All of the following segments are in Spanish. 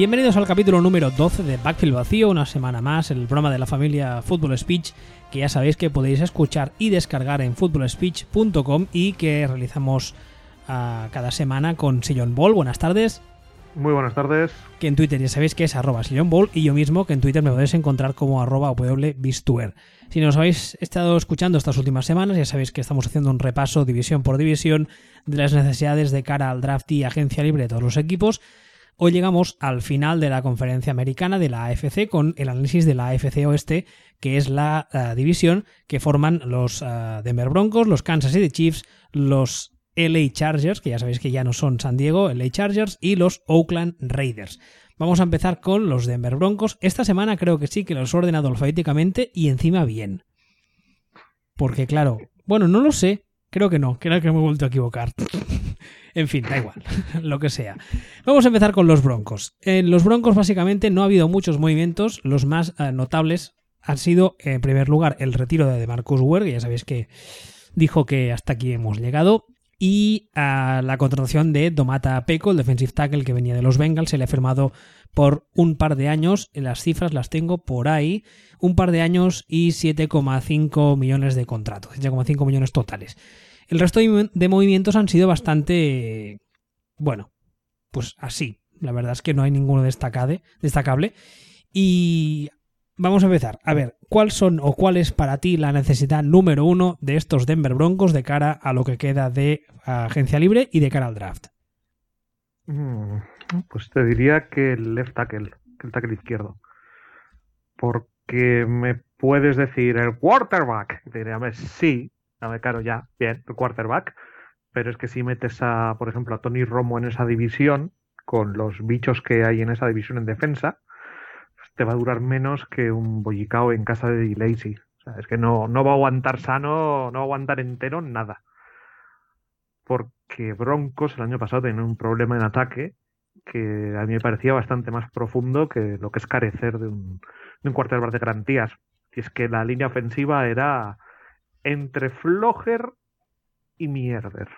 Bienvenidos al capítulo número 12 de Backfield Vacío, una semana más, el programa de la familia Football Speech, que ya sabéis que podéis escuchar y descargar en footballspeech.com y que realizamos uh, cada semana con Sillon Ball. Buenas tardes. Muy buenas tardes. Que en Twitter ya sabéis que es arroba Ball y yo mismo que en Twitter me podéis encontrar como arroba wbistuer. Si nos habéis estado escuchando estas últimas semanas, ya sabéis que estamos haciendo un repaso división por división de las necesidades de cara al draft y agencia libre de todos los equipos. Hoy llegamos al final de la conferencia americana de la AFC con el análisis de la AFC Oeste, que es la división que forman los uh, Denver Broncos, los Kansas City Chiefs, los LA Chargers, que ya sabéis que ya no son San Diego, LA Chargers, y los Oakland Raiders. Vamos a empezar con los Denver Broncos. Esta semana creo que sí que los he ordenado alfabéticamente y encima bien. Porque claro, bueno, no lo sé, creo que no, creo que me he vuelto a equivocar. En fin, da igual, lo que sea. Vamos a empezar con los Broncos. En los Broncos básicamente no ha habido muchos movimientos, los más uh, notables han sido, en primer lugar, el retiro de Marcus Ware, que ya sabéis que dijo que hasta aquí hemos llegado, y uh, la contratación de Domata Peco, el defensive tackle que venía de los Bengals, se le ha firmado por un par de años, las cifras las tengo por ahí, un par de años y 7,5 millones de contrato, 7,5 millones totales. El resto de movimientos han sido bastante, bueno, pues así. La verdad es que no hay ninguno destacable. Y vamos a empezar. A ver, ¿cuáles son o cuál es para ti la necesidad número uno de estos Denver Broncos de cara a lo que queda de agencia libre y de cara al draft? Pues te diría que el left tackle, el tackle izquierdo. Porque me puedes decir el quarterback. Te diría, sí, claro, ya, bien, quarterback. Pero es que si metes a, por ejemplo, a Tony Romo en esa división, con los bichos que hay en esa división en defensa, te va a durar menos que un bollicao en casa de Lazy. O sea, es que no, no va a aguantar sano, no va a aguantar entero nada. Porque Broncos el año pasado tenía un problema en ataque que a mí me parecía bastante más profundo que lo que es carecer de un, de un quarterback de garantías. Y es que la línea ofensiva era entre Floger y Mierder.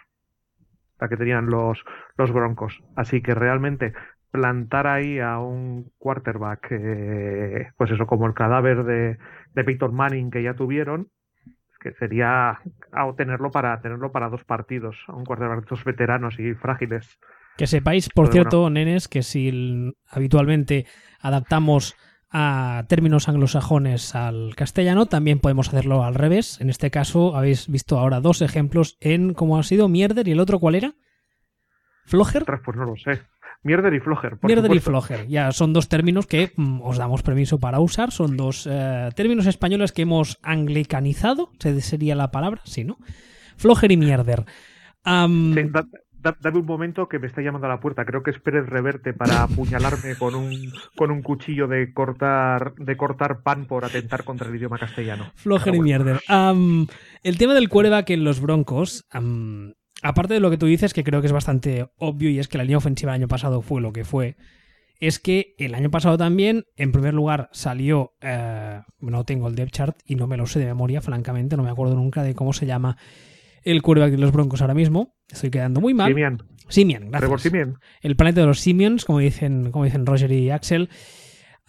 La que tenían los, los Broncos. Así que realmente plantar ahí a un quarterback, eh, pues eso, como el cadáver de, de Peyton Manning que ya tuvieron, que sería tenerlo para tenerlo para dos partidos, a un quarterback de estos veteranos y frágiles. Que sepáis, por Pero cierto, bueno. nenes, que si habitualmente adaptamos a términos anglosajones al castellano, también podemos hacerlo al revés. En este caso habéis visto ahora dos ejemplos en cómo ha sido Mierder y el otro cuál era? ¿Floger? Pues no lo sé. Mierder y Floger. Mierder supuesto. y Floger. Ya son dos términos que mm, os damos permiso para usar. Son dos eh, términos españoles que hemos anglicanizado. Sería la palabra, sí, ¿no? Floger y Mierder. Um, sí, dame un momento que me está llamando a la puerta. Creo que es Pérez Reverte para apuñalarme con un, con un cuchillo de cortar, de cortar pan por atentar contra el idioma castellano. Flojer y mierder. Um, el tema del quarterback en los Broncos, um, aparte de lo que tú dices, que creo que es bastante obvio y es que la línea ofensiva del año pasado fue lo que fue, es que el año pasado también, en primer lugar, salió. Uh, no tengo el depth chart y no me lo sé de memoria, francamente, no me acuerdo nunca de cómo se llama el quarterback de los Broncos ahora mismo. Estoy quedando muy mal. Simian. Simian, gracias. Simian. El planeta de los Simians, como dicen, como dicen Roger y Axel.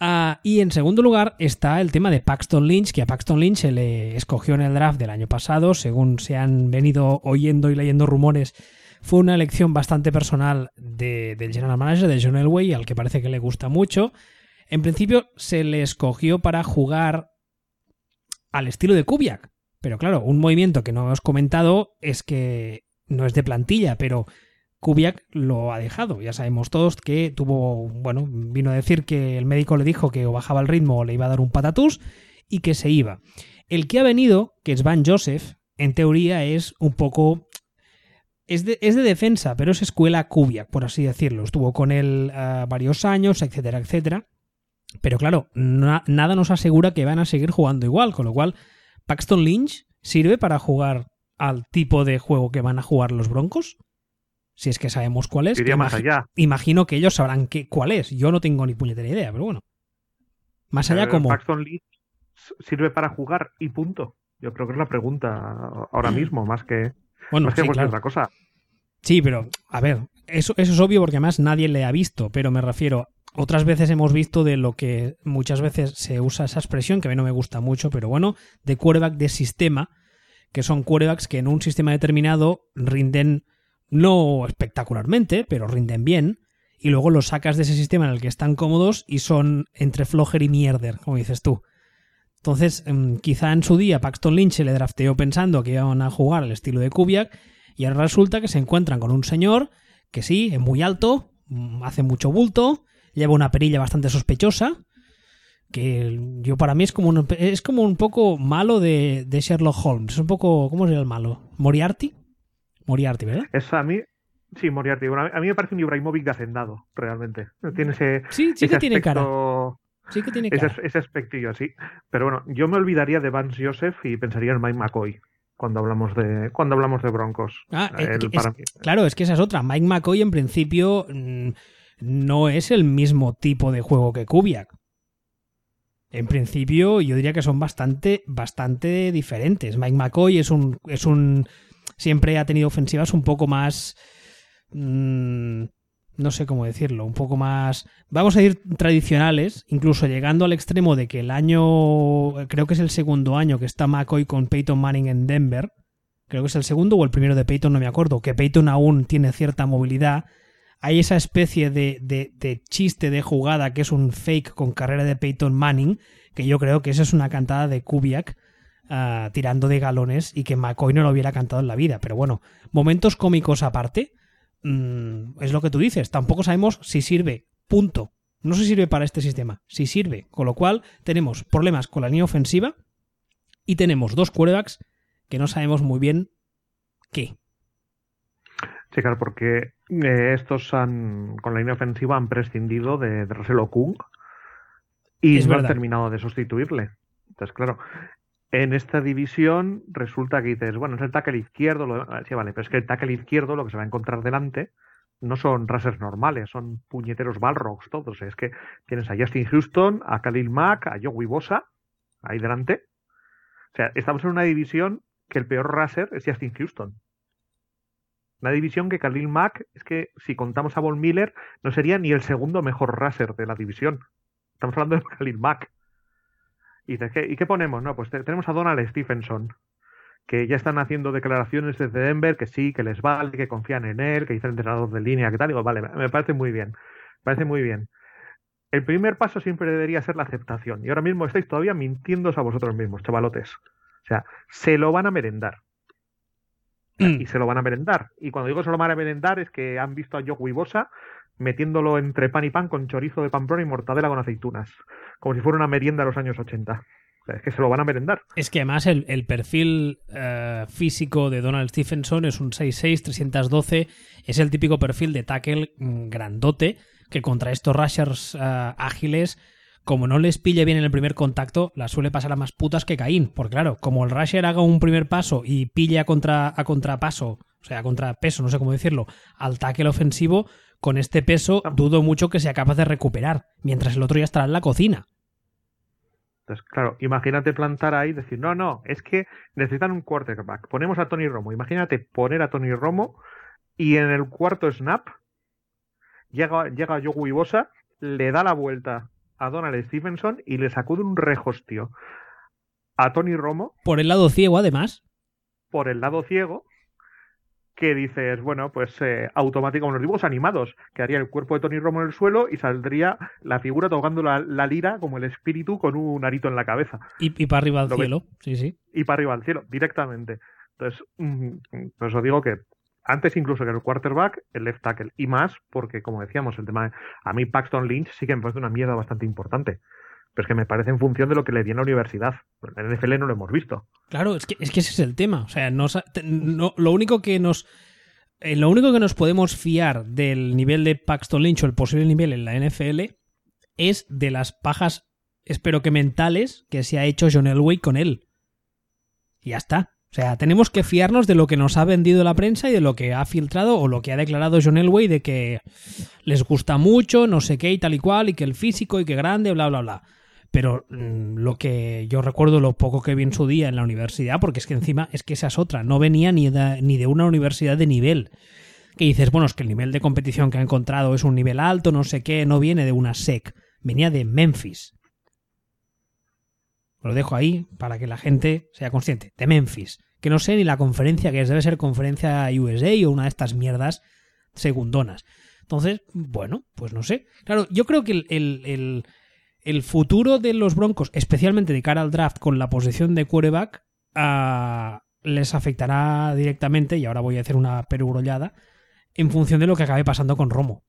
Uh, y en segundo lugar está el tema de Paxton Lynch, que a Paxton Lynch se le escogió en el draft del año pasado, según se han venido oyendo y leyendo rumores. Fue una elección bastante personal de, del general manager, de John Elway, al que parece que le gusta mucho. En principio se le escogió para jugar al estilo de Kubiak, pero claro, un movimiento que no hemos comentado es que no es de plantilla, pero Kubiak lo ha dejado. Ya sabemos todos que tuvo, bueno, vino a decir que el médico le dijo que o bajaba el ritmo o le iba a dar un patatús y que se iba. El que ha venido, que es Van Joseph, en teoría es un poco... Es de, es de defensa, pero es escuela Kubiak, por así decirlo. Estuvo con él uh, varios años, etcétera, etcétera. Pero claro, na, nada nos asegura que van a seguir jugando igual, con lo cual ¿Paxton Lynch sirve para jugar al tipo de juego que van a jugar los Broncos? Si es que sabemos cuál es. Iría más allá. Imagino que ellos sabrán qué, cuál es. Yo no tengo ni puñetera idea, pero bueno. Más allá, eh, como. Paxton Lynch sirve para jugar y punto. Yo creo que es la pregunta ahora mismo, más que, bueno, más que sí, cualquier claro. otra cosa. Sí, pero, a ver, eso, eso es obvio porque además nadie le ha visto, pero me refiero, otras veces hemos visto de lo que muchas veces se usa esa expresión, que a mí no me gusta mucho, pero bueno, de quarterback de sistema, que son quarterbacks que en un sistema determinado rinden no espectacularmente, pero rinden bien, y luego los sacas de ese sistema en el que están cómodos y son entre flojer y mierder, como dices tú. Entonces, em, quizá en su día Paxton Lynch se le drafteó pensando que iban a jugar al estilo de Kubiak, y ahora resulta que se encuentran con un señor que sí, es muy alto, mm, hace mucho bulto, lleva una perilla bastante sospechosa, que yo para mí es como un, es como un poco malo de, de Sherlock Holmes. Es un poco, ¿cómo sería el malo? ¿Moriarty? Moriarty, ¿verdad? Es a mí, sí, Moriarty. Bueno, a mí me parece un Ibrahimovic de hacendado, realmente. Tiene ese, sí, sí que tiene cara. Sí que tiene cara. Ese, ese aspectillo así. Pero bueno, yo me olvidaría de Vance Joseph y pensaría en Mike McCoy cuando hablamos de cuando hablamos de Broncos. Ah, claro, es que esa es otra. Mike McCoy en principio mm, no es el mismo tipo de juego que Kubiak. En principio, yo diría que son bastante, bastante diferentes. Mike McCoy es un, es un, siempre ha tenido ofensivas un poco más, mm, no sé cómo decirlo, un poco más, vamos a decir tradicionales, incluso llegando al extremo de que el año, creo que es el segundo año que está McCoy con Peyton Manning en Denver, creo que es el segundo o el primero de Peyton, no me acuerdo, que Peyton aún tiene cierta movilidad hay esa especie de, chiste de jugada que es un fake con carrera de Peyton Manning, que yo creo que esa es una cantada de Kubiak ah, tirando de galones y que McCoy no lo hubiera cantado en la vida. Pero bueno, momentos cómicos aparte, mm, es lo que tú dices, tampoco sabemos si sirve, punto. No se sirve para este sistema, si sirve. Con lo cual tenemos problemas con la línea ofensiva y tenemos dos quarterbacks que no sabemos muy bien qué. Sí, claro, porque eh, estos han, con la línea ofensiva han prescindido de, de Russell Okung y no han terminado de sustituirle. Entonces, claro, en esta división resulta que dices, bueno, es el tackle izquierdo, lo, sí, vale, pero es que el tackle izquierdo lo que se va a encontrar delante no son racers normales, son puñeteros balrogs todos. Es que tienes a Justin Houston, a Khalil Mack, a Joey Bosa, ahí delante. O sea, estamos en una división que el peor raser es Justin Houston. Una división que Khalil Mack, es que si contamos a Von Miller, no sería ni el segundo mejor raser de la división. Estamos hablando de Khalil Mack. Y, ¿qué, ¿Y qué ponemos? No, pues tenemos a Donald Stephenson, que ya están haciendo declaraciones desde Denver que sí, que les vale, que confían en él, que dice el entrenador de línea, que tal. Digo, vale, me parece muy bien. Me parece muy bien. El primer paso siempre debería ser la aceptación. Y ahora mismo estáis todavía mintiéndose a vosotros mismos, chavalotes. O sea, se lo van a merendar. Mm. y se lo van a merendar. Y cuando digo se lo van a merendar es que han visto a Joe Bosa metiéndolo entre pan y pan con chorizo de pamplona y mortadela con aceitunas, como si fuera una merienda de los años 80. es que se lo van a merendar. Es que además el, perfil eh, físico de Donald Stephenson es un 6'6, 312, es el típico perfil de tackle mm, grandote que contra estos rushers eh, ágiles como no les pille bien en el primer contacto, la suele pasar a más putas que Caín. Porque claro, como el Rusher haga un primer paso y pille a, contra, a contrapaso, o sea, a contrapeso, no sé cómo decirlo, al tackle ofensivo, con este peso dudo mucho que sea capaz de recuperar, mientras el otro ya estará en la cocina. Entonces, claro, imagínate plantar ahí y decir, no, no, es que necesitan un quarterback. Ponemos a Tony Romo. Imagínate poner a Tony Romo y en el cuarto snap llega, llega Joe Bosa, le da la vuelta a Donald Stevenson y le sacude un rejostio a Tony Romo. Por el lado ciego, además. Por el lado ciego, que dices, bueno, pues eh, automático, los dibujos animados, que haría el cuerpo de Tony Romo en el suelo y saldría la figura tocando la, lira como el espíritu con un arito en la cabeza. Y, para arriba al cielo, sí, sí. Y para arriba al cielo, directamente. Entonces, mm, pues os digo que antes incluso que el quarterback, el left tackle. Y más porque, como decíamos, el tema de, a mí Paxton Lynch sí que me parece una mierda bastante importante. Pero es que me parece en función de lo que le di en la universidad. En el NFL no lo hemos visto. Claro, es que, es que ese es el tema. O sea, no, lo único que nos... Eh, lo único que nos podemos fiar del nivel de Paxton Lynch o el posible nivel en la NFL es de las pajas, espero que mentales, que se ha hecho John Elway con él. Y ya está. O sea, tenemos que fiarnos de lo que nos ha vendido la prensa y de lo que ha filtrado o lo que ha declarado John Elway de que les gusta mucho, no sé qué y tal y cual, y que el físico y que grande, bla, bla, bla. Pero mm, lo que yo recuerdo, lo poco que vi en su día en la universidad, porque es que encima es que esa es otra, no venía ni de, ni de una universidad de nivel. que dices, bueno, es que el nivel de competición que ha encontrado es un nivel alto, no sé qué, no viene de una SEC, venía de Memphis. Lo dejo ahí para que la gente sea consciente, de Memphis. Que no sé ni la conferencia que es, debe ser conferencia USA o una de estas mierdas segundonas. Entonces, bueno, pues no sé. Claro, yo creo que el, el, el, futuro de los Broncos, especialmente de cara al draft con la posición de quarterback, ah, les afectará directamente, y ahora voy a hacer una perugrollada, en función de lo que acabe pasando con Romo.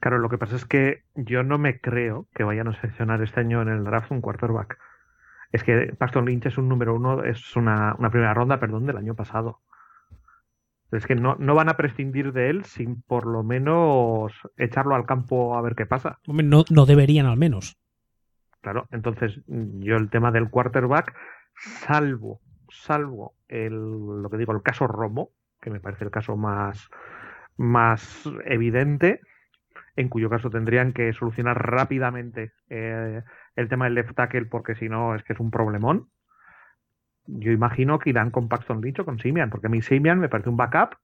Claro, lo que pasa es que yo no me creo que vayan a seleccionar este año en el draft un quarterback. Es que Paxton Lynch es un número uno, es una, una primera ronda, perdón, del año pasado. Es que no, no, van a prescindir de él sin por lo menos echarlo al campo a ver qué pasa. No, no deberían al menos. Claro, entonces yo el tema del quarterback, salvo, salvo el, lo que digo, el caso Romo, que me parece el caso más, más evidente, en cuyo caso tendrían que solucionar rápidamente eh, el tema del left tackle porque si no es que es un problemón yo imagino que irán con Paxton Lynch o con Simian, porque a mí Simian me parece un backup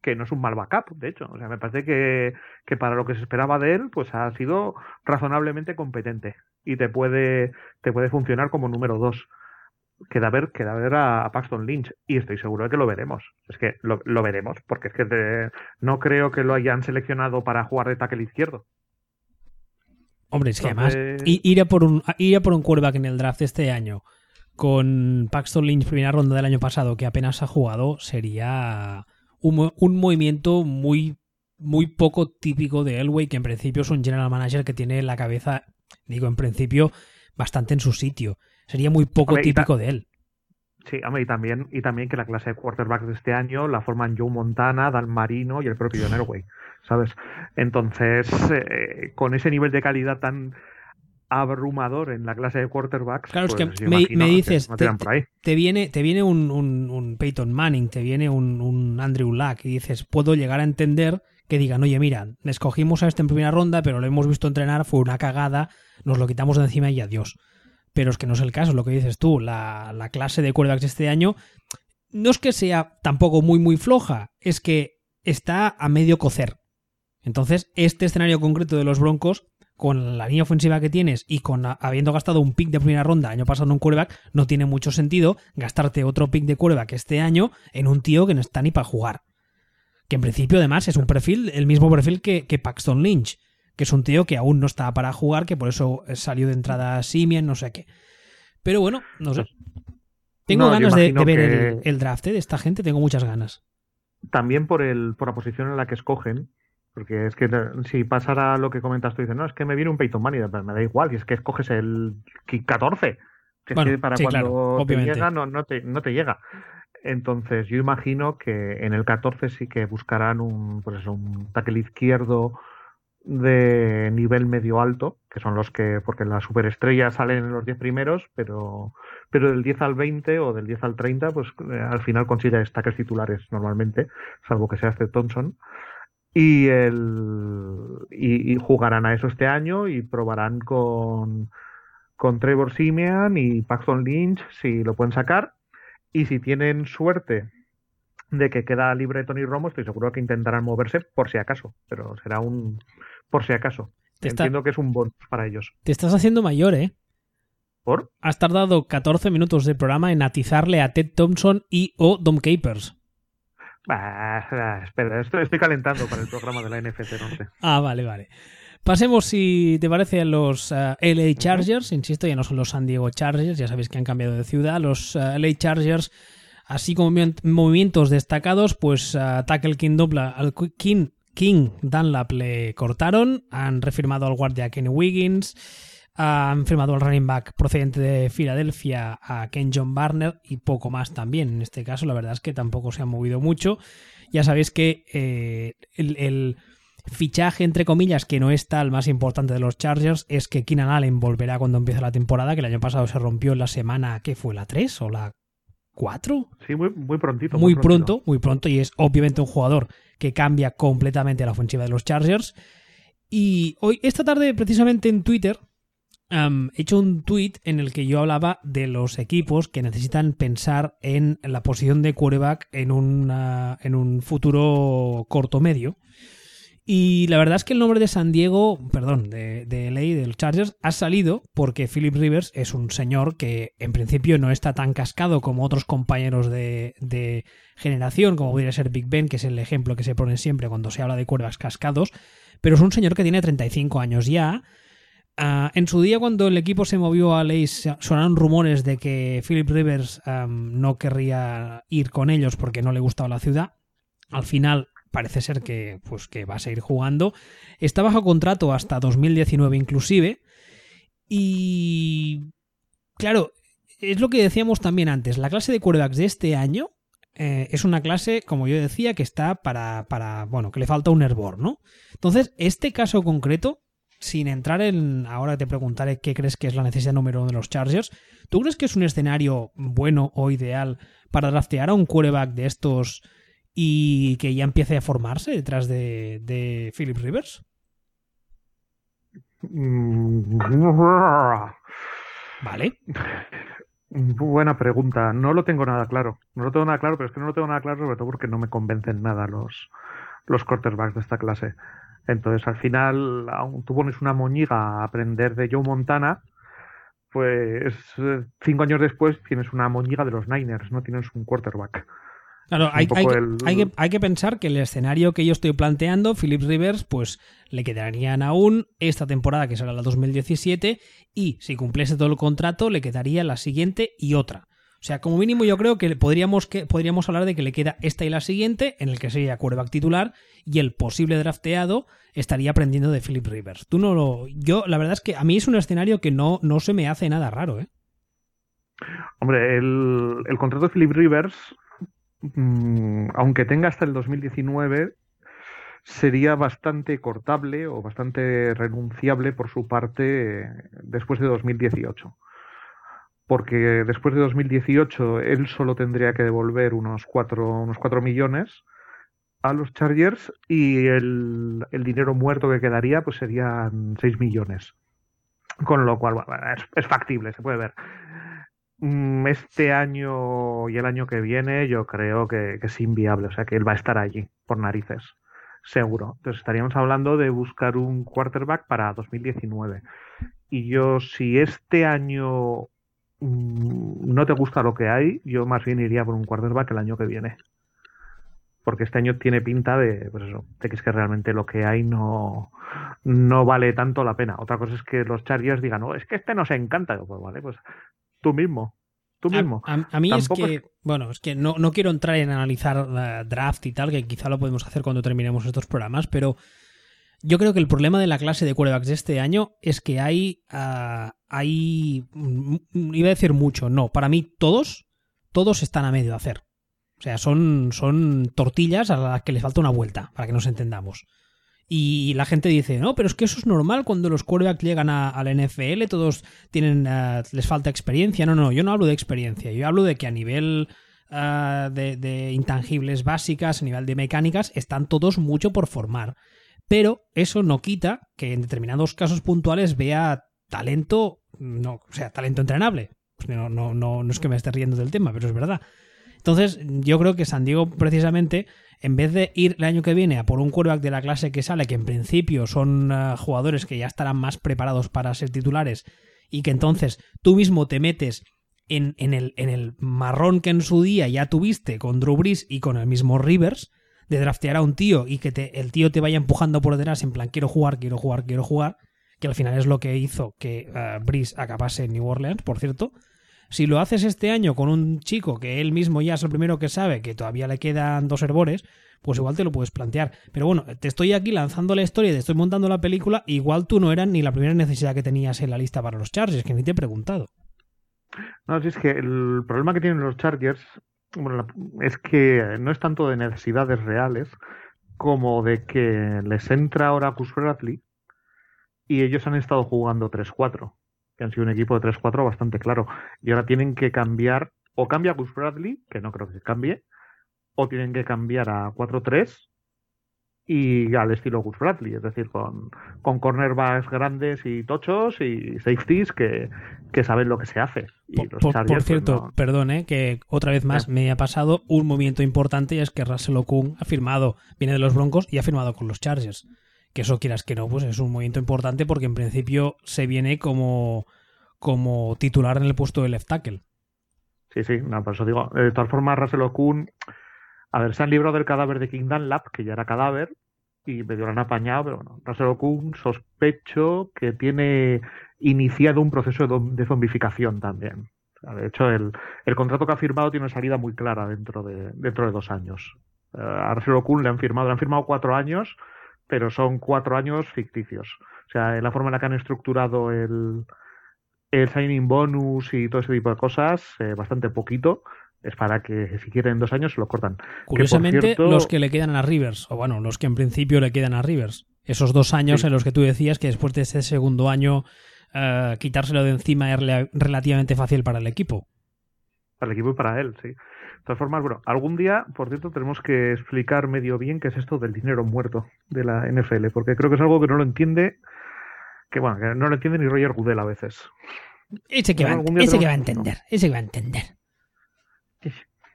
que no es un mal backup, de hecho. O sea, me parece que, que, para lo que se esperaba de él, pues ha sido razonablemente competente y te puede, te puede funcionar como número dos. Queda ver, queda ver a, Paxton Lynch y estoy seguro de que lo veremos. Es que lo, lo veremos, porque es que no creo que lo hayan seleccionado para jugar de tackle izquierdo. Hombre, es que además ir a por un ir a por un quarterback en el draft este año con Paxton Lynch primera ronda del año pasado que apenas ha jugado sería un, movimiento muy muy poco típico de Elway que en principio es un general manager que tiene la cabeza digo en principio bastante en su sitio sería muy poco típico de él Sí, y también, y también que la clase de quarterbacks de este año la forman Joe Montana, Dan Marino y el propio John Elway, ¿sabes? Entonces, eh, con ese nivel de calidad tan, abrumador en la clase de quarterbacks. Claro, es que pues me, dices, te, viene, te viene un, un, Peyton Manning, te viene un, un, Andrew Luck y dices, puedo llegar a entender que digan, oye, mira, escogimos a este en primera ronda, pero lo hemos visto entrenar, fue una cagada, nos lo quitamos de encima y adiós. Pero es que no es el caso, lo que dices tú, la, la clase de quarterbacks este año no es que sea tampoco muy, muy floja, es que está a medio cocer. Entonces, este escenario concreto de los Broncos con la línea ofensiva que tienes y con habiendo gastado un pick de primera ronda año pasado en un quarterback, no tiene mucho sentido gastarte otro pick de quarterback este año en un tío que no está ni para jugar. Que en principio, además, es un perfil, el mismo perfil que, Paxton Lynch, que es un tío que aún no está para jugar, que por eso salió de entrada Simien, no sé qué. Pero bueno, no sé. Tengo ganas de, ver el, el, draft ¿eh? de esta gente, tengo muchas ganas. También por, el, por la posición en la que escogen, porque es que si pasara lo que comentas tú, dices, no, es que me viene un Peyton Manning, me da igual, y es que escoges el 14, que es que para cuando te llega no, no, te, no te llega. Entonces, yo imagino que en el 14 sí que buscarán un, pues eso, un tackle izquierdo de nivel medio alto, que son los que, porque las superestrellas salen en los 10 primeros, pero, pero del 10 al 20 o del 10 al 30, pues eh, al final consigue tackles titulares normalmente, salvo que sea este Thompson. Y, el, y, jugarán a eso este año y probarán con, con Trevor Simeon y Paxton Lynch si lo pueden sacar. Y si tienen suerte de que queda libre Tony Romo, estoy seguro que intentarán moverse por si acaso, pero será un por si acaso. Entiendo que es un bonus para ellos. Te estás haciendo mayor, ¿eh? ¿Por? Has tardado 14 minutos de programa en atizarle a Ted Thompson y o Dom Capers. Ah, espera, estoy, calentando para el programa de la NFC 11. Ah, vale, vale. Pasemos, si te parece, a los uh, eh, LA Chargers. Insisto, ya no son los San Diego Chargers, ya sabéis que han cambiado de ciudad. Los uh, eh, LA Chargers, así como movimientos destacados, pues uh, Tackle King, al King, King Dunlap le cortaron. Han refirmado al guardia Kenny Wiggins han firmado al running back procedente de Filadelfia a Ken John Barner y poco más también. En este caso, la verdad es que tampoco se han movido mucho. Ya sabéis que eh, el, fichaje, entre comillas, que no está el más importante de los Chargers, es que Keenan Allen volverá cuando empiece la temporada, que el año pasado se rompió en la semana, ¿qué fue? ¿La 3 o la 4? Sí, muy, muy prontito. Muy, pronto, muy pronto, y es obviamente un jugador que cambia completamente la ofensiva de los Chargers. Y hoy, esta tarde, precisamente en Twitter, he hecho un tweet en el que yo hablaba de los equipos que necesitan pensar en la posición de quarterback en, en un futuro corto medio. Y la verdad es que el nombre de San Diego, perdón, de, de LA, Chargers, ha salido porque Philip Rivers es un señor que en principio no está tan cascado como otros compañeros de, generación, como podría ser Big Ben, que es el ejemplo que se pone siempre cuando se habla de cuerdas cascados, pero es un señor que tiene 35 años ya. Uh, en su día, cuando el equipo se movió a LA, sonaron rumores de que Philip Rivers no querría ir con ellos porque no le gustaba la ciudad. Al final parece ser que, pues, que va a seguir jugando. Está bajo contrato hasta 2019 inclusive. Y claro, es lo que decíamos también antes. La clase de quarterbacks de este año eh, es una clase, como yo decía, que está para, para, bueno, que le falta un hervor, ¿no? Entonces, este caso concreto, sin entrar en, ahora te preguntaré qué crees que es la necesidad número uno de los Chargers, ¿tú crees que es un escenario bueno o ideal para draftear a un quarterback de estos y que ya empiece a formarse detrás de, de Philip Rivers? Vale. Buena pregunta. No lo tengo nada claro. No lo tengo nada claro, pero es que no lo tengo nada claro sobre todo porque no me convencen nada los, los quarterbacks de esta clase. Entonces, al final, tú pones una moñiga a aprender de Joe Montana, pues eh, cinco años después tienes una moñiga de los Niners, no tienes un quarterback. Claro, hay, que, pensar que el escenario que yo estoy planteando, Philip Rivers, pues le quedarían aún esta temporada, que será la 2017, y si cumpliese todo el contrato, le quedaría la siguiente y otra. O sea, como mínimo yo creo que podríamos, que podríamos hablar de que le queda esta y la siguiente, en el que sería quarterback titular, y el posible drafteado estaría aprendiendo de Philip Rivers. Tú no lo. Yo, la verdad es que a mí es un escenario que no, no se me hace nada raro, ¿eh? Hombre, el, el contrato de Philip Rivers aunque tenga hasta el 2019, sería bastante cortable o bastante renunciable por su parte después de 2018. Porque después de 2018 él solo tendría que devolver unos 4, unos cuatro millones a los Chargers y el, dinero muerto que quedaría pues serían 6 millones. Con lo cual es factible, se puede ver. Mm, este año y el año que viene yo creo que, es inviable, o sea que él va a estar allí por narices, seguro. Entonces estaríamos hablando de buscar un quarterback para 2019. Y yo si este año mm, no te gusta lo que hay, yo más bien iría por un quarterback el año que viene. Porque este año tiene pinta de, pues que es que realmente lo que hay no, no vale tanto la pena. Otra cosa es que los Chargers digan, no, es que este nos encanta. Pues vale, pues Tú mismo. Tú mismo. A, mí es que, bueno, es que no, no quiero entrar en analizar draft y tal, que quizá lo podemos hacer cuando terminemos estos programas, pero yo creo que el problema de la clase de quarterbacks de este año es que hay, uh, hay, mm, iba a decir mucho, no, para mí todos, todos están a medio de hacer. O sea, son, son tortillas a las que les falta una vuelta, para que nos entendamos. Y la gente dice, no, pero es que eso es normal cuando los quarterbacks llegan a, la NFL, todos tienen, eh, les falta experiencia. No, no, yo no hablo de experiencia, yo hablo de que a nivel eh, de, intangibles básicas, a nivel de mecánicas, están todos mucho por formar. Pero eso no quita que en determinados casos puntuales vea talento, no, o sea, talento entrenable. Pues no, no, no, no es que me esté riendo del tema, pero es verdad. Entonces, yo creo que San Diego, precisamente, en vez de ir el año que viene a por un quarterback de la clase que sale, que en principio son eh, jugadores que ya estarán más preparados para ser titulares, y que entonces tú mismo te metes en, el, marrón que en su día ya tuviste con Drew Brees y con el mismo Rivers, de draftear a un tío y que te, el tío te vaya empujando por detrás en plan quiero jugar, quiero jugar, quiero jugar, que al final es lo que hizo que uh, Brees acabase en New Orleans, por cierto, si lo haces este año con un chico que él mismo ya es el primero que sabe que todavía le quedan dos herbores, pues igual te lo puedes plantear. Pero bueno, te estoy aquí lanzando la historia te estoy montando la película, igual tú no eras ni la primera necesidad que tenías en la lista para los Chargers, que ni te he preguntado. No, si es que el problema que tienen los Chargers es que no es tanto de necesidades reales como de que les entra ahora Cus Bradley y ellos han estado jugando 3-4 que han sido un equipo de 3-4 bastante claro. Y ahora tienen que cambiar, o cambia a Gus Bradley, que no creo que cambie, o tienen que cambiar a 4-3, y al estilo Gus Bradley, es decir, con, con cornerbacks grandes y tochos y safeties que, que saben lo que se hace. por, pues cierto, perdone que otra vez más me ha pasado un movimiento importante y es que Russell Okung ha firmado, viene de los Broncos y ha firmado con los Chargers. Que eso quieras que no, pues es un movimiento importante porque en principio se viene como, como titular en el puesto de left tackle. Sí, sí, no, por eso digo. De todas formas, Russell Okung a ver, se han librado del cadáver de King Dunlap, que ya era cadáver, y medio lo han apañado, pero bueno, Russell Okun sospecho que tiene iniciado un proceso de, zombificación también. de hecho, el, contrato que ha firmado tiene una salida muy clara dentro de, dentro de dos años. Eh, a Russell Okun le han firmado, le han firmado cuatro años, pero son cuatro años ficticios. O sea, la forma en la que han estructurado el, el signing bonus y todo ese tipo de cosas, eh, bastante poquito es para que si quieren dos años se lo cortan. Curiosamente, los que le quedan a Rivers, o bueno, los que en principio le quedan a Rivers, esos dos años en los que tú decías que después de ese segundo año eh, quitárselo de encima es relativamente fácil para el equipo. Para el equipo y para él, sí. De todas formas, bueno, algún día, por cierto, tenemos que explicar medio bien qué es esto del dinero muerto de la NFL, porque creo que es algo que no lo entiende, que bueno, que no lo entiende ni Roger Goodell a veces. Ese que, va, ese que va a entender, ese que va a entender.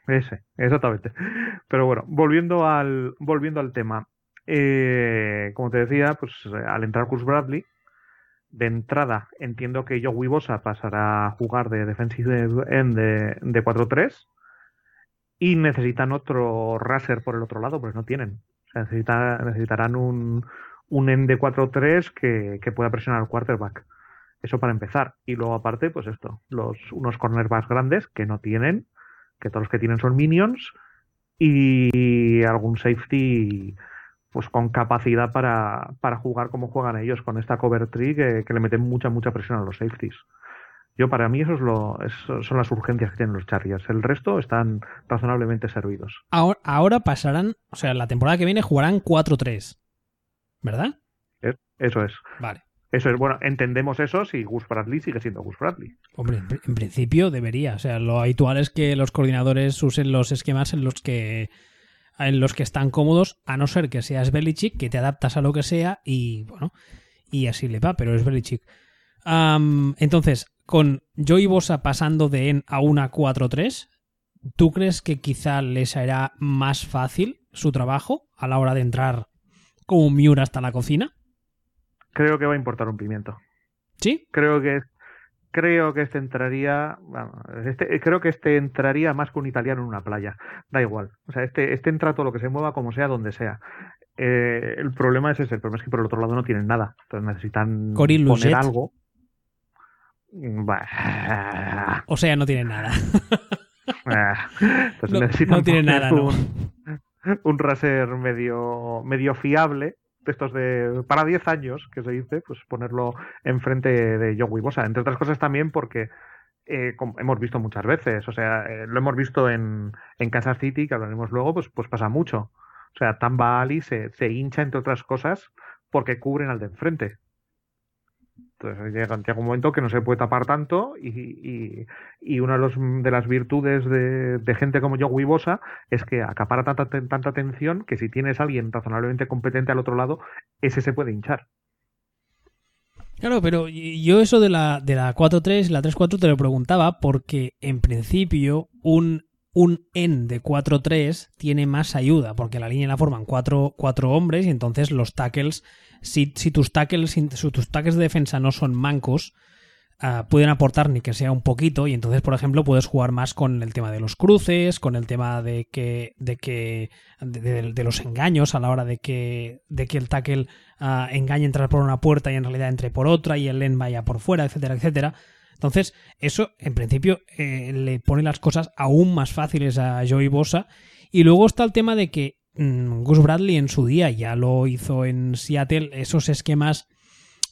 Ese, exactamente. Pero bueno, volviendo al, volviendo al tema. Eh, como te decía, pues al entrar Chris Bradley, de entrada entiendo que Joey Bosa pasará a jugar de defensive end de, de 4-3 y necesitan otro raser por el otro lado, pues no tienen. O necesitarán un, un end de 4-3 que, que pueda presionar al quarterback. Eso para empezar. Y luego aparte, pues esto, los, unos cornerbacks grandes que no tienen que todos los que tienen son minions, y algún safety pues con capacidad para, para jugar como juegan ellos, con esta cover tree que, le meten mucha, mucha presión a los safeties. Yo, para mí, eso, es lo, son las urgencias que tienen los Chargers. El resto están razonablemente servidos. Ahora, ahora pasarán, o sea, la temporada que viene jugarán 4-3, ¿verdad? Eso es. Vale. Eso es, bueno, entendemos eso si Gus Bradley sigue siendo Gus Bradley. Hombre, en principio debería. O sea, lo habitual es que los coordinadores usen los esquemas en los que en los que están cómodos, a no ser que seas Belichick, que te adaptas a lo que sea y bueno, y así le va, pero es Belichick. entonces, con Joey Bosa pasando de en a una 4-3, ¿tú crees que quizá les hará más fácil su trabajo a la hora de entrar como un Miura hasta la cocina? creo que va a importar un pimiento. ¿Sí? Creo que creo que este entraría este, creo que este entraría más que un italiano en una playa da igual o sea este este entra todo lo que se mueva como sea donde sea eh, el problema es ese el problema es que por el otro lado no tienen nada entonces necesitan poner algo o sea no tienen nada entonces necesitan no, tienen nada un, un raser medio medio fiable estos de para 10 años, que se dice, pues ponerlo enfrente de Joey Bosa. Entre otras cosas también porque eh, hemos visto muchas veces, o sea, eh, lo hemos visto en, en Kansas City, que hablaremos luego, pues, pues pasa mucho. O sea, Tamba Ali se, se hincha, entre otras cosas, porque cubren al de enfrente. Entonces llega, un momento que no se puede tapar tanto y, una de, las virtudes de, gente como yo, Wibosa, es que acapara tanta, tanta atención que si tienes a alguien razonablemente competente al otro lado, ese se puede hinchar. Claro, pero yo eso de la, de la 4-3, la 3-4 te lo preguntaba porque en principio un, un N de 4-3 tiene más ayuda porque la línea la forman cuatro, cuatro hombres y entonces los tackles si, tus, tackles, tus tackles de defensa no son mancos, ah, pueden aportar ni que sea un poquito y entonces, por ejemplo, puedes jugar más con el tema de los cruces, con el tema de que de que de, los engaños a la hora de que de que el tackle uh, engañe entrar por una puerta y en realidad entre por otra y el len vaya por fuera, etcétera, etcétera. Entonces, eso en principio eh, le pone las cosas aún más fáciles a Joey Bosa. Y luego está el tema de que Mm, Gus Bradley en su día ya lo hizo en Seattle, esos esquemas,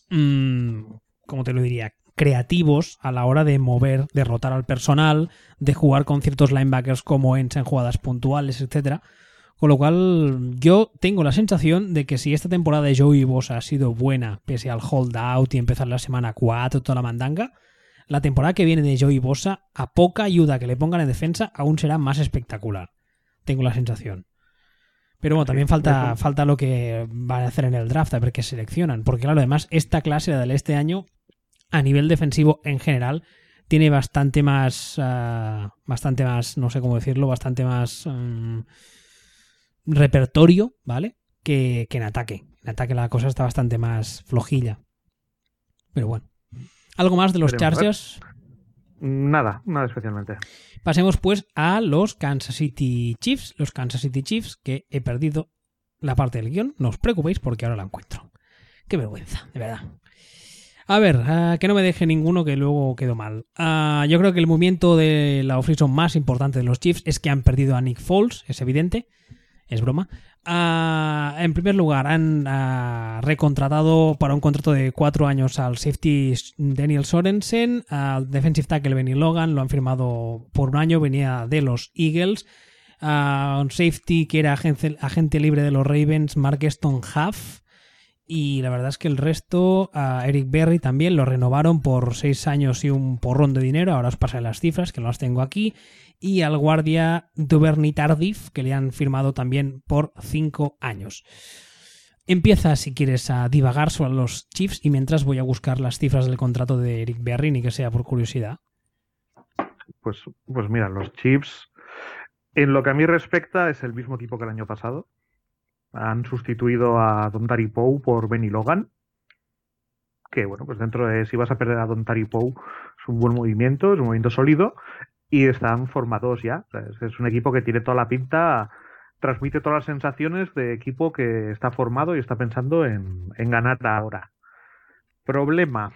mm, como te lo diría? creativos a la hora de mover, derrotar al personal, de jugar con ciertos linebackers como en jugadas puntuales, etc. Con lo cual, yo tengo la sensación de que si esta temporada de Joey Bosa ha sido buena, pese al holdout y empezar la semana 4, toda la mandanga, la temporada que viene de Joey Bosa, a poca ayuda que le pongan en defensa, aún será más espectacular. Tengo la sensación. Pero bueno, también falta, falta lo que van a hacer en el draft, a ver qué seleccionan. Porque claro, además, esta clase, la del este año, a nivel defensivo en general, tiene bastante más. ah, bastante más, no sé cómo decirlo, bastante más. mm, repertorio, ¿vale? Que, que en ataque. En ataque la cosa está bastante más flojilla. Pero bueno. ¿Algo más de los Veremos. Chargers? Nada, nada especialmente. Pasemos pues a los Kansas City Chiefs. Los Kansas City Chiefs, que he perdido la parte del guion. No os preocupéis porque ahora la encuentro. Qué vergüenza, de verdad. A ver, ah, que no me deje ninguno que luego quedó mal. Ah, yo creo que el movimiento de la offseason más importante de los Chiefs es que han perdido a Nick Foles, es evidente. Es broma. En primer lugar, han recontratado para un contrato de cuatro años al safety Daniel Sorensen, al defensive tackle Benny Logan, lo han firmado por un año, venía de los Eagles. un safety que era agente, libre de los Ravens, Markeston Huff. Y la verdad es que el resto, a Eric Berry también lo renovaron por seis años y un porrón de dinero. Ahora os pasaré las cifras, que no las tengo aquí. Y al guardia Duvernay Tardif, que le han firmado también por cinco años. Empieza, si quieres, a divagar sobre los Chiefs y mientras voy a buscar las cifras del contrato de Eric Berry, ni que sea por curiosidad. Pues, pues mira, los Chiefs, en lo que a mí respecta, es el mismo equipo que el año pasado. Han sustituido a Don Tari Poe por Benny Logan. Que bueno, pues dentro de si vas a perder a Don Tari Poe, es un buen movimiento, es un movimiento sólido. Y están formados ya. Es un equipo que tiene toda la pinta, transmite todas las sensaciones de equipo que está formado y está pensando en, en ganar ahora. Problema,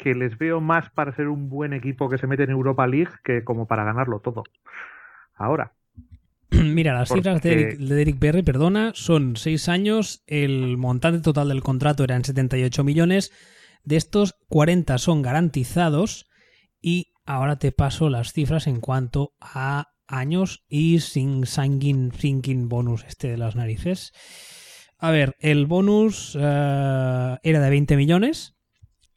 que les veo más para ser un buen equipo que se mete en Europa League que como para ganarlo todo. Ahora, Mira, las Porque- cifras de Eric, de Eric Berry, perdona, son 6 años, el montante total del contrato eran 78 millones, de estos 40 son garantizados. Y ahora te paso las cifras en cuanto a años y sin sanguine thinking bonus este de las narices. A ver, el bonus eh, era de 20 millones.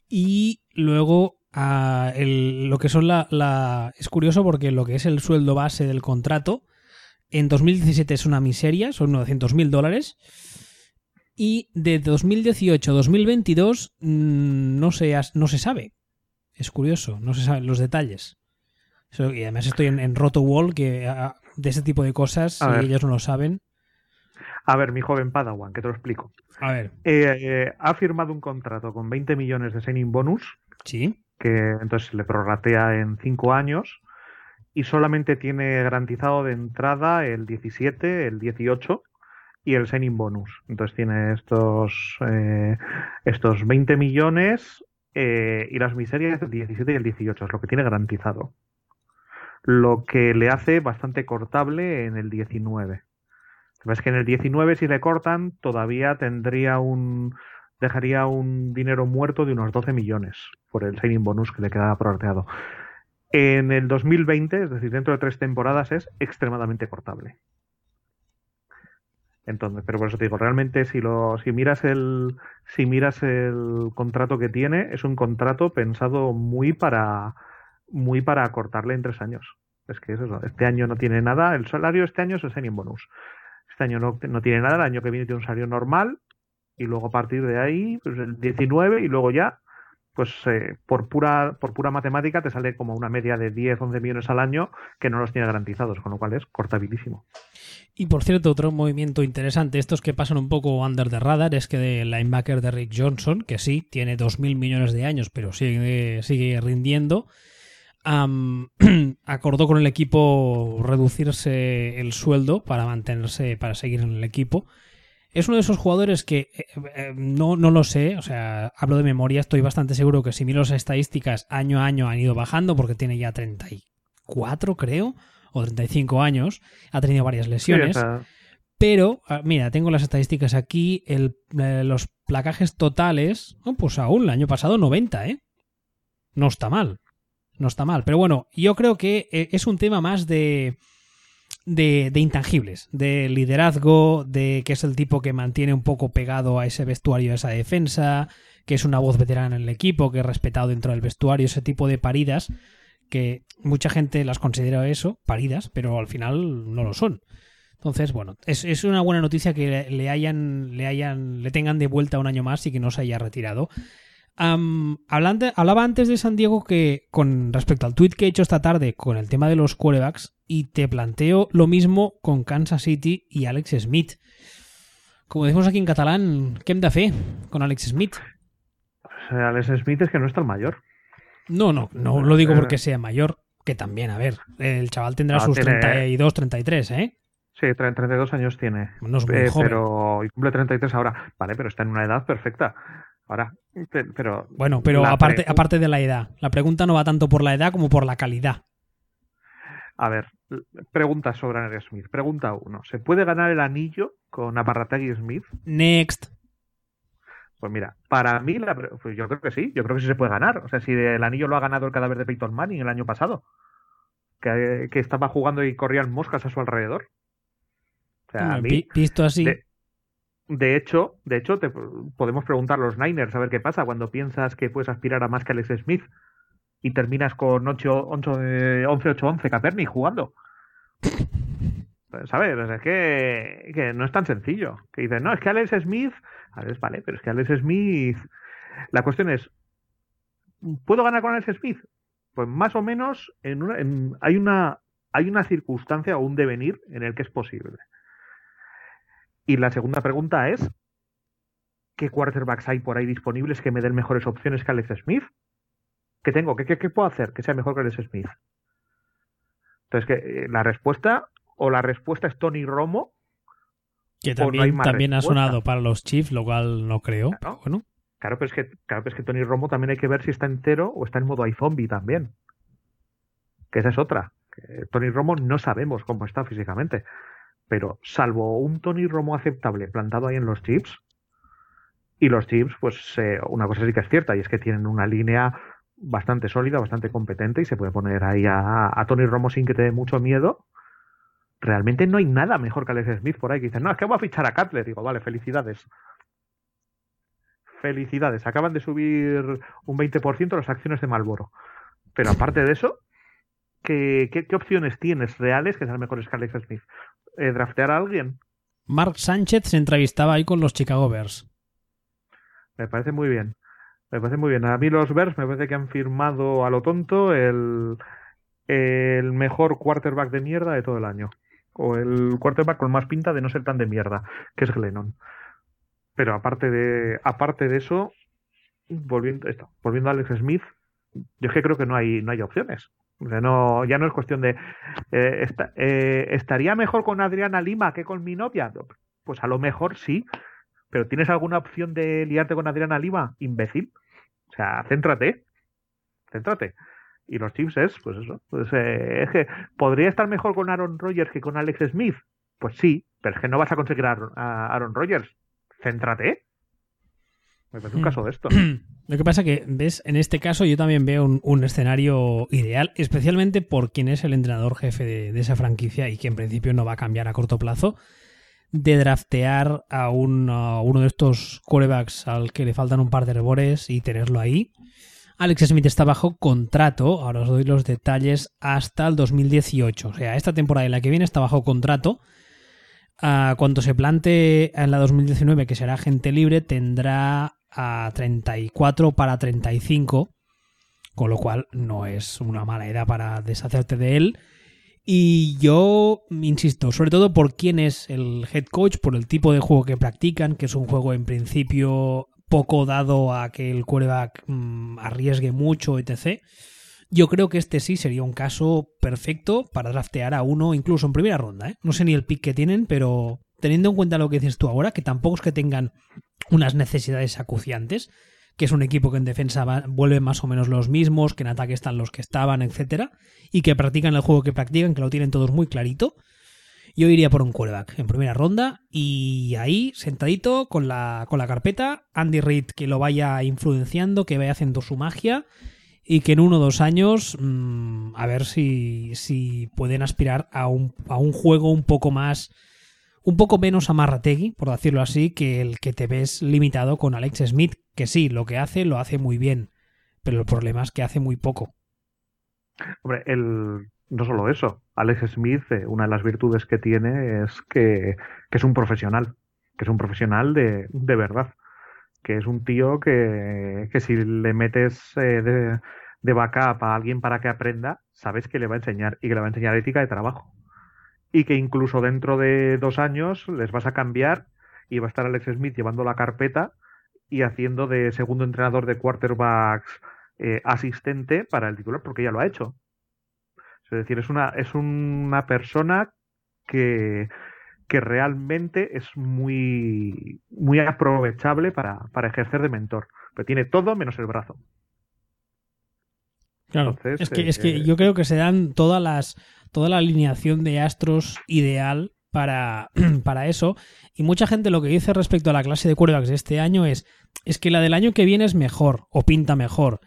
Y luego ah, el- lo que son la, la... Es curioso porque lo que es el sueldo base del contrato en 2017 es una miseria, son 900 mil dólares. Y de 2018 a 2022 mm, no se, no se sabe. Es curioso, no se saben los detalles. Y además estoy en, en Roto Wall, que de ese tipo de cosas, A ellos no lo saben. a ver, mi joven Padawan, que te lo explico. A ver, Eh, eh, ha firmado un contrato con 20 millones de signing bonus, sí. que entonces le prorratea en 5 años, y solamente tiene garantizado de entrada el 17, el 18 y el signing bonus. Entonces tiene estos, eh, estos 20 millones eh, y las miserias del 17 y el 18, es lo que tiene garantizado. Lo que le hace bastante cortable en el 19. Es que en el 19 si le cortan todavía tendría un dejaría un dinero muerto de unos 12 millones por el signing bonus que le quedaba prorrateado. En el 2020, es decir, dentro de tres temporadas, es extremadamente cortable. Entonces, pero por eso te digo, realmente si lo, si miras el, si miras el contrato que tiene, es un contrato pensado muy para, muy para cortarle en tres años. Es que es eso. Este año no tiene nada. El salario este año es el signing bonus. Este año no, no tiene nada. El año que viene tiene un salario normal. Y luego a partir de ahí, pues el 19 y luego ya, pues eh, por pura por pura matemática te sale como una media de 10, 11 millones al año que no los tiene garantizados, con lo cual es cortabilísimo. Y por cierto, otro movimiento interesante, estos que pasan un poco under the radar, es que de linebacker de Rick Johnson, que sí, tiene 2.000 millones de años, pero sigue, sigue rindiendo, acordó con el equipo reducirse el sueldo para mantenerse, para seguir en el equipo. Es uno de esos jugadores que eh, eh, no, no lo sé, o sea, hablo de memoria, estoy bastante seguro que si miro las estadísticas año a año han ido bajando porque tiene ya 34, creo, o 35 años, ha tenido varias lesiones. Pero, ah, mira, tengo las estadísticas aquí. El, eh, los placajes totales, oh, pues aún el año pasado 90, ¿eh? No está mal. No está mal. Pero bueno, yo creo que es un tema más de, de, de intangibles, de liderazgo, de que es el tipo que mantiene un poco pegado a ese vestuario, a esa defensa, que es una voz veterana en el equipo, que es respetado dentro del vestuario, ese tipo de paridas que mucha gente las considera eso, paridas, pero al final no lo son. Entonces, bueno, es, es una buena noticia que le hayan, le hayan, le tengan de vuelta un año más y que no se haya retirado. Hablante- hablaba antes de San Diego que con respecto al tweet que he hecho esta tarde con el tema de los quarterbacks y te planteo lo mismo con Kansas City y Alex Smith. Como decimos aquí en catalán, ¿qué hem de fer con Alex Smith? Sea, Alex Smith es que no está el mayor. No, no, no lo digo porque sea mayor, que también, a ver, el chaval tendrá No, sus tiene- 32, 33, ¿eh? Sí, tre- 32 años tiene. No es muy Eh, joven. pero y cumple 33 ahora. Vale, pero está en una edad perfecta. Ahora, te- pero Bueno, pero aparte, de la edad, la pregunta no va tanto por la edad como por la calidad. A ver, preguntas sobre Alex Smith. Pregunta uno. ¿Se puede ganar el anillo con Aparrategui Smith? Next. Pues mira, para mí la pues yo creo que sí. Yo creo que sí se puede ganar. O sea, si el anillo lo ha ganado el cadáver de Peyton Manning el año pasado. Que, que estaba jugando y corrían moscas a su alrededor. O sea, a mí, visto así, de- De hecho, de hecho, te podemos preguntar a los Niners a ver qué pasa cuando piensas que puedes aspirar a más que Alex Smith y terminas con 8, 11-8-11 Kaepernick jugando. Pues, ¿Sabes? Es que, no es tan sencillo. Que dices, no, es que Alex Smith. Alex, vale, pero es que Alex Smith. La cuestión es: ¿puedo ganar con Alex Smith? Pues más o menos en una- en- hay, una, hay una circunstancia o un devenir en el que es posible. Y la segunda pregunta es, ¿qué quarterbacks hay por ahí disponibles que me den mejores opciones que Alex Smith? ¿Qué tengo? ¿Qué, qué, qué puedo hacer que sea mejor que Alex Smith? Entonces, que eh, la respuesta, o la respuesta es Tony Romo, que no también, también ha sonado para los Chiefs, lo cual no creo. Claro. Bueno, Claro, pero es que, claro, pero es que Tony Romo también hay que ver si está entero o está en modo iZombie también. Que esa es otra. Que Tony Romo no sabemos cómo está físicamente. Pero salvo un Tony Romo aceptable plantado ahí en los chips, y los chips, pues eh, una cosa sí que es cierta, y es que tienen una línea bastante sólida, bastante competente, y se puede poner ahí a, Tony Romo sin que te dé mucho miedo. Realmente no hay nada mejor que Alex Smith por ahí que dicen, no, es que voy a fichar a Cutler. Digo, vale, felicidades. Felicidades, acaban de subir un 20% las acciones de Malboro. Pero aparte de eso, ¿qué, qué, qué opciones tienes reales que sean mejores que Alex Smith? Eh, ¿Draftear a alguien? Mark Sánchez se entrevistaba ahí con los Chicago Bears. Me parece muy bien. Me parece muy bien. A mí los Bears me parece que han firmado a lo tonto el, el mejor quarterback de mierda de todo el año. O el quarterback con más pinta de no ser tan de mierda, que es Glennon. Pero aparte de, aparte de eso, volviendo, esto, volviendo a Alex Smith, yo es que creo que no hay, no hay opciones. Ya no es cuestión de eh, eh, ¿estaría mejor con Adriana Lima que con mi novia? Pues a lo mejor sí, pero ¿tienes alguna opción de liarte con Adriana Lima? Imbécil. O sea, céntrate. Céntrate. Y los Chiefs es, pues eso. Pues, eh, es que podría estar mejor con Aaron Rodgers que con Alex Smith. Pues sí, pero es que no vas a conseguir a Aaron Rodgers. Céntrate. Me parece un caso de esto. Lo que pasa que, ves, en este caso yo también veo un, un escenario ideal, especialmente por quien es el entrenador jefe de, esa franquicia y que en principio no va a cambiar a corto plazo, de draftear a, un, uno de estos quarterbacks al que le faltan un par de rebores y tenerlo ahí. Alex Smith está bajo contrato, ahora os doy los detalles, hasta el 2018. O sea, esta temporada y la que viene está bajo contrato. Ah, cuando se plante en la 2019, que será gente libre, tendrá a 34 para 35, con lo cual no es una mala edad para deshacerte de él. Y yo insisto, sobre todo por quién es el head coach, por el tipo de juego que practican, que es un juego en principio poco dado a que el quarterback mm, arriesgue mucho, etc. Yo creo que este sí sería un caso perfecto para draftear a uno, incluso en primera ronda. ¿eh? No sé ni el pick que tienen, pero teniendo en cuenta lo que dices tú ahora, que tampoco es que tengan unas necesidades acuciantes, que es un equipo que en defensa va- vuelve más o menos los mismos, que en ataque están los que estaban, etcétera, y que practican el juego que practican, que lo tienen todos muy clarito. Yo iría por un quarterback en primera ronda y ahí, sentadito, con la, con la carpeta, Andy Reid que lo vaya influenciando, que vaya haciendo su magia y que en uno o dos años mm, a ver si, si pueden aspirar a un, a un juego un poco más un poco menos amarrategui, por decirlo así, que el que te ves limitado con Alex Smith, que sí, lo que hace lo hace muy bien, pero el problema es que hace muy poco. Hombre, el, no solo eso, Alex Smith, eh, una de las virtudes que tiene es que, es un profesional, que es un profesional de, de verdad, que es un tío que, que si le metes eh, de, de backup a alguien para que aprenda, sabes que le va a enseñar y que le va a enseñar ética de trabajo. Y que incluso dentro de dos años les vas a cambiar y va a estar Alex Smith llevando la carpeta y haciendo de segundo entrenador de quarterbacks eh, asistente para el titular, porque ya lo ha hecho. Es decir, es una, es una persona que, que realmente es muy, muy aprovechable para, para ejercer de mentor. Tiene todo menos el brazo. Claro, Entonces, es que, eh, es que yo creo que se dan todas las, toda la alineación de astros ideal para, para eso. Y mucha gente lo que dice respecto a la clase de quarterbacks de este año es, es que la del año que viene es mejor o pinta mejor.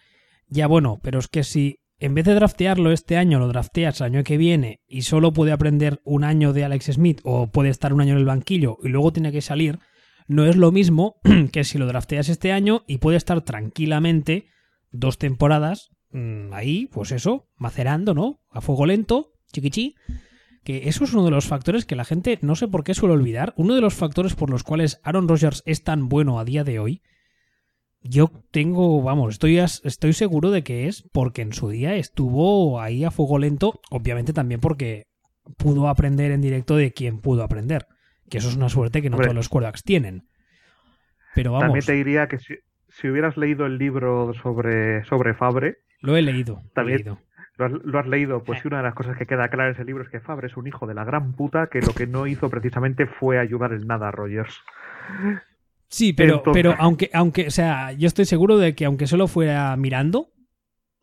Ya bueno, pero es que si en vez de draftearlo este año lo drafteas el año que viene y solo puede aprender un año de Alex Smith o puede estar un año en el banquillo y luego tiene que salir, no es lo mismo que si lo drafteas este año y puede estar tranquilamente dos temporadas mm, ahí, pues eso, macerando, ¿no? A fuego lento, chiquichi. Que eso es uno de los factores que la gente no sé por qué suele olvidar. Uno de los factores por los cuales Aaron Rodgers es tan bueno a día de hoy. Yo tengo, vamos, estoy, estoy seguro de que es porque en su día estuvo ahí a fuego lento. Obviamente también porque pudo aprender en directo de quien pudo aprender. Que eso es una suerte que no Hombre. todos los quarterbacks tienen. Pero vamos, También te diría que si, si hubieras leído el libro sobre, sobre Fabre, lo he leído. lo he También- leído. lo has, lo has leído, pues sí, una de las cosas que queda clara en ese libro es que Fabre es un hijo de la gran puta que lo que no hizo precisamente fue ayudar en nada a Rogers. Sí, pero, Entonces- pero aunque, aunque, o sea, yo estoy seguro de que aunque solo fuera mirando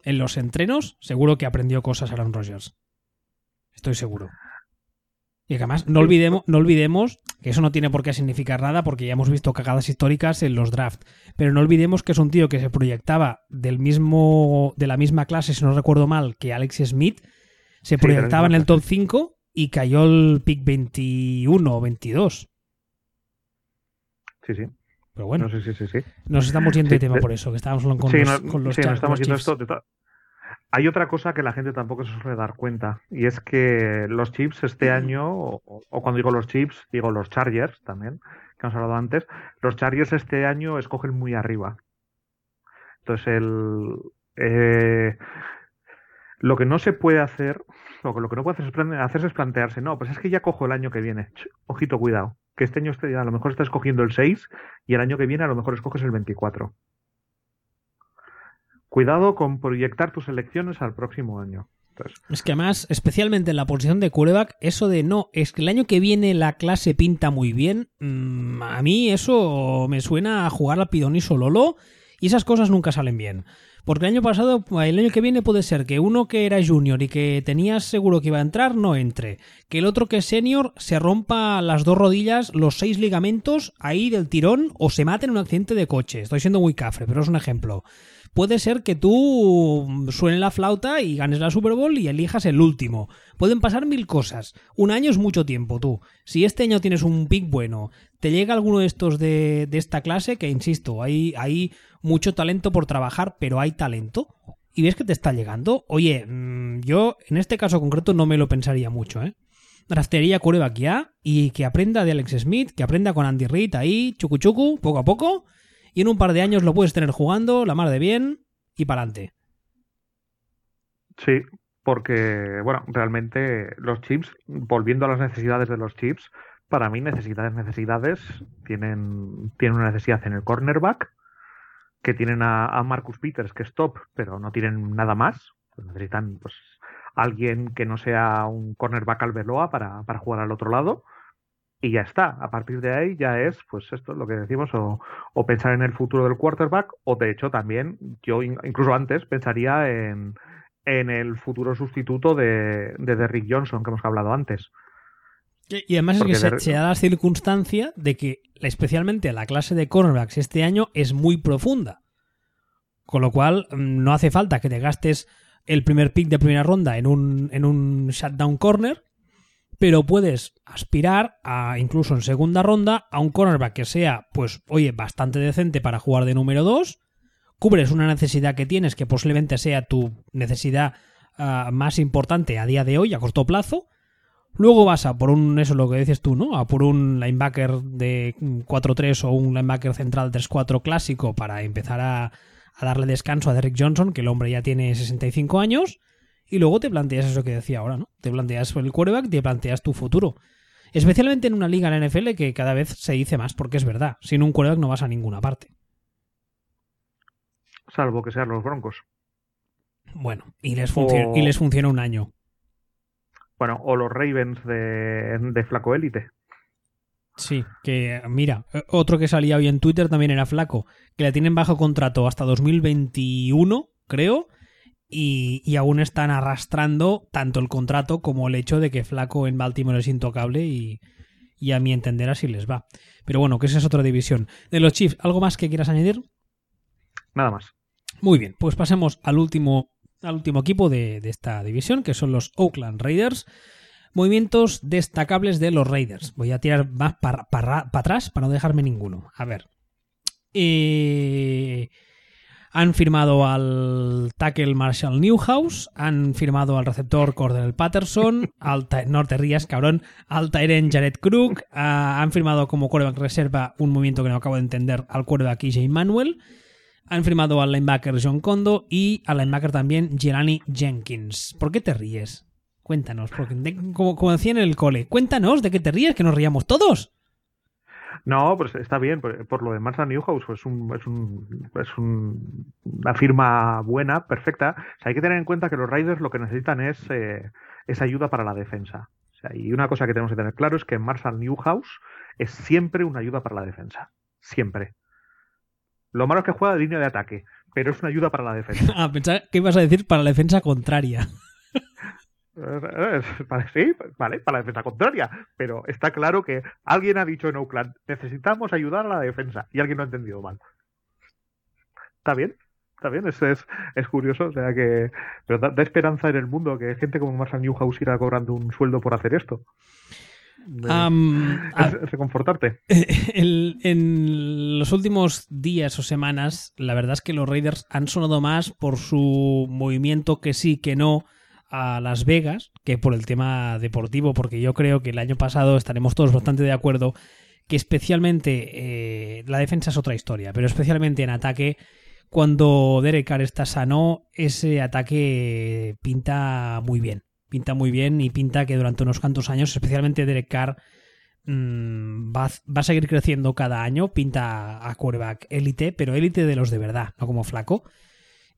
en los entrenos, seguro que aprendió cosas Aaron Rodgers. Estoy seguro. Y que además, no olvidemos, no olvidemos que eso no tiene por qué significar nada porque ya hemos visto cagadas históricas en los drafts. Pero no olvidemos que es un tío que se proyectaba del mismo, de la misma clase, si no recuerdo mal, que Alex Smith. Se Sí, proyectaba en el top 5 y cayó el pick 21 o 22. Sí, sí. Pero bueno. No sé, sí, sí, sí. Nos estamos yendo de tema por eso, que estábamos hablando con los, no- con los sí, Cha- nos estamos los yendo Chiefs. esto. de to- Hay otra cosa que la gente tampoco se suele dar cuenta, y es que los chips este año, o, o cuando digo los chips, digo los Chargers también, que hemos hablado antes, los Chargers este año escogen muy arriba. Entonces, el, eh, lo que no se puede hacer, o lo que no puede hacer es, hacerse es plantearse, no, pues es que ya cojo el año que viene. Ch, ojito, cuidado, que este año este- a lo mejor estás escogiendo el 6 y el año que viene a lo mejor escoges el 24. Cuidado con proyectar tus elecciones al próximo año. Es que además, especialmente en la posición de quarterback, eso de no, es que el año que viene la clase pinta muy bien, mm, a mí eso me suena a jugar al pidoniso Lolo y esas cosas nunca salen bien. Porque el año pasado, el año que viene puede ser que uno que era junior y que tenías seguro que iba a entrar, no entre. Que el otro que es senior se rompa las dos rodillas, los seis ligamentos ahí del tirón o se mate en un accidente de coche. Estoy siendo muy cafre, pero es un ejemplo. Puede ser que tú suene la flauta y ganes la Super Bowl y elijas el último. Pueden pasar mil cosas. Un año es mucho tiempo, tú. Si este año tienes un pick bueno, te llega alguno de estos de, de esta clase, que insisto, hay, hay mucho talento por trabajar, pero hay talento. Y ves que te está llegando. Oye, mm, yo en este caso concreto no me lo pensaría mucho, ¿eh? Draftearía ya y que aprenda de Alex Smith, que aprenda con Andy Reid ahí, chucu chucu, poco a poco. Y en un par de años lo puedes tener jugando, la mar de bien, y para adelante. sí, porque, bueno, realmente los chips, volviendo a las necesidades de los chips, para mí necesidades, necesidades, tienen, tienen una necesidad en el cornerback, que tienen a, Marcus Peters, que es top, pero no tienen nada más. Pues necesitan pues alguien que no sea un cornerback al Beloa para, para jugar al otro lado. Y ya está. A partir de ahí ya es, pues esto, lo que decimos, o, o pensar en el futuro del quarterback, o de hecho también, yo in- incluso antes pensaría en, en el futuro sustituto de, de Derrick Johnson, que hemos hablado antes. Y además es Porque que se, de- se da la circunstancia de que especialmente la clase de cornerbacks este año es muy profunda. Con lo cual mm, no hace falta que te gastes el primer pick de primera ronda en un, en un shutdown corner, pero puedes aspirar a incluso en segunda ronda a un cornerback que sea, pues, oye, bastante decente para jugar de número 2, cubres una necesidad que tienes que posiblemente sea tu necesidad ah, más importante a día de hoy, a corto plazo. Luego vas a por un, eso es lo que dices tú, ¿no? A por un linebacker de 4-3 o un linebacker central 3-4 clásico para empezar a, a darle descanso a Derrick Johnson, que el hombre ya tiene 65 años. Y luego te planteas eso que decía ahora, ¿no? Te planteas el quarterback, te planteas tu futuro. Especialmente en una liga en la NFL que cada vez se dice más, porque es verdad. Sin un quarterback no vas a ninguna parte. Salvo que sean los Broncos. Bueno, y les, O- y les funciona un año. Bueno, o los Ravens de, de Flaco Élite. Sí, que mira, eh, otro que salía hoy en Twitter también era Flaco, que le tienen bajo contrato hasta 2021, creo, y, y aún están arrastrando tanto el contrato como el hecho de que Flaco en Baltimore es intocable y, y a mi entender así les va. Pero bueno, que esa es otra división. De los Chiefs, ¿algo más que quieras añadir? Nada más. Muy bien, pues pasemos al último, al último equipo de, de esta división, que son los Oakland Raiders. Movimientos destacables de los Raiders. Voy a tirar más para atrás para no dejarme ninguno. A ver. Eh, han firmado al tackle Marshall Newhouse, han firmado al receptor Cordell Patterson, al no te rías, cabrón, al Tyren Jared Crook, ah, han firmado como quarterback reserva un movimiento que no acabo de entender al quarterback EJ Manuel, han firmado al linebacker John Kondo y al linebacker también Jelani Jenkins. ¿Por qué te ríes? Cuéntanos, porque de- como, como decía en el cole, cuéntanos de qué te ríes, que nos ríamos todos. No, pues está bien. Por, por lo de Marshall Newhouse, pues un, es, un, es un- una firma buena, perfecta. O sea, hay que tener en cuenta que los Raiders lo que necesitan es, eh, es ayuda para la defensa. O sea, y una cosa que tenemos que tener claro es que Marshall Newhouse es siempre una ayuda para la defensa. Siempre. Lo malo es que juega de línea de ataque, pero es una ayuda para la defensa. Ah, pensaba que ibas a decir para la defensa contraria. Sí, vale, para la defensa contraria. Pero está claro que alguien ha dicho en Oakland, necesitamos ayudar a la defensa. Y alguien lo ha entendido mal. Está bien, está bien, es, es, es curioso. O sea que. Pero da, da esperanza en el mundo que gente como Marshall Newhouse irá cobrando un sueldo por hacer esto. De- Am, a- es- es reconfortarte. en los últimos días o semanas, la verdad es que los Raiders han sonado más por su movimiento que sí, que no a Las Vegas, que por el tema deportivo, porque yo creo que el año pasado estaremos todos bastante de acuerdo que especialmente eh, la defensa es otra historia, pero especialmente en ataque, cuando Derek Carr está sano, ese ataque pinta muy bien. Pinta muy bien y pinta que durante unos cuantos años, especialmente Derek Carr, mm, va, va a seguir creciendo cada año. Pinta a quarterback élite, pero élite de los de verdad, no como flaco.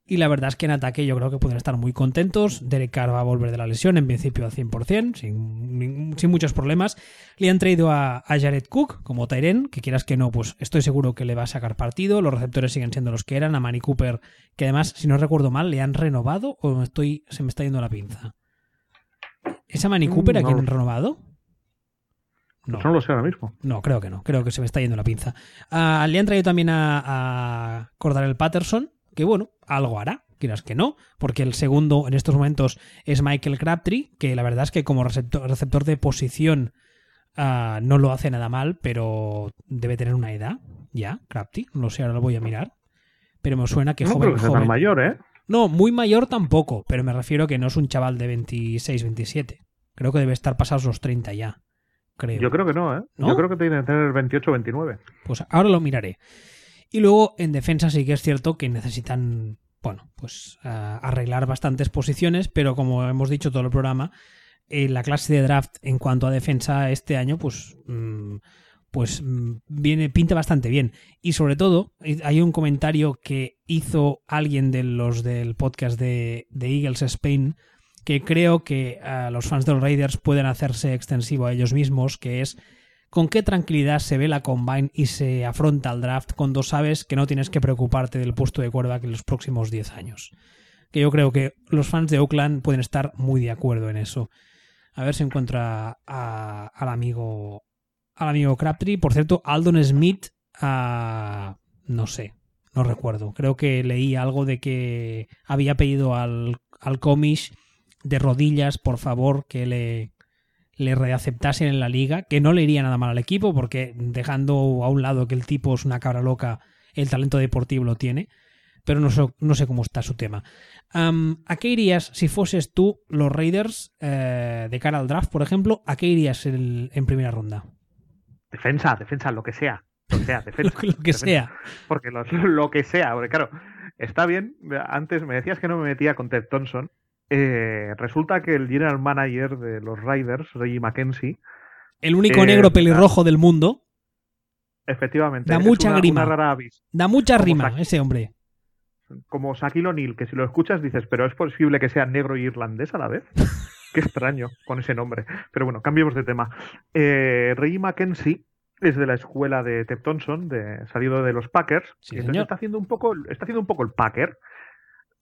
Y la verdad es que en ataque yo creo que pueden estar muy contentos. Derek Carr va a volver de la lesión, en principio al 100%, sin, sin muchos problemas. Le han traído a, a Jared Cook como Tyren, que quieras que no, pues estoy seguro que le va a sacar partido. Los receptores siguen siendo los que eran. A Manny Cooper, que además, si no recuerdo mal, le han renovado o estoy, se me está yendo la pinza. ¿Es a Manny Cooper a no quien lo han renovado? No. No lo sé ahora mismo. No, creo que no. Creo que se me está yendo la pinza. Ah, le han traído también a, a Cordarel Patterson, que bueno, algo hará, quieras que no, porque el segundo en estos momentos es Michael Crabtree, que la verdad es que como receptor, receptor de posición ah, no lo hace nada mal, pero debe tener una edad ya, Crabtree. No sé, ahora lo voy a mirar. Pero me suena que no joven, mayor, ¿eh? No, muy mayor tampoco, pero me refiero a que no es un chaval de 26, 27. Creo que debe estar pasados los 30 ya. Creo. Yo creo que no, ¿eh? ¿No? Yo creo que tiene que tener 28 o 29. Pues ahora lo miraré. Y luego en defensa sí que es cierto que necesitan, bueno, pues ah, arreglar bastantes posiciones, pero como hemos dicho todo el programa, eh, la clase de draft en cuanto a defensa este año, pues, mm, pues mm, viene, pinta bastante bien. Y sobre todo, eh, hay un comentario que hizo alguien de los del podcast de, de Eagles Spain que creo que a los fans de los Raiders pueden hacerse extensivo a ellos mismos, que es con qué tranquilidad se ve la combine y se afronta el draft cuando sabes que no tienes que preocuparte del puesto de quarterback en los próximos 10 años. Que yo creo que los fans de Oakland pueden estar muy de acuerdo en eso. A ver si encuentra al amigo al amigo Crabtree. Por cierto, Aldon Smith, ah, no sé, no recuerdo. Creo que leí algo de que había pedido al, al Comish de rodillas, por favor, que le, le reaceptasen en la liga, que no le iría nada mal al equipo, porque dejando a un lado que el tipo es una cabra loca, el talento deportivo lo tiene. pero no sé, no sé cómo está su tema. ¿A qué irías si fueses tú los Raiders eh, de cara al draft, por ejemplo? ¿A qué irías el- en primera ronda? Defensa, defensa, lo que sea. Lo que sea, defensa. Lo, lo que defensa. sea. Porque los- lo que sea, porque claro, está bien. Antes me decías que no me metía con Ted Thompson. Eh, resulta que el general manager de los Raiders, Reggie McKenzie, El único Eh, negro pelirrojo del mundo. efectivamente, Da mucha una, grima. una rara avis. Da mucha rima ese hombre. Como Shaquille O'Neal, que si lo escuchas dices, pero es posible que sea negro y irlandés a la vez. Qué extraño con ese nombre. Pero bueno, cambiemos de tema. Eh, Reggie McKenzie es de la escuela de Ted Thompson, de, salido de los Packers. Sí, y entonces está haciendo un poco, está haciendo un poco el Packer.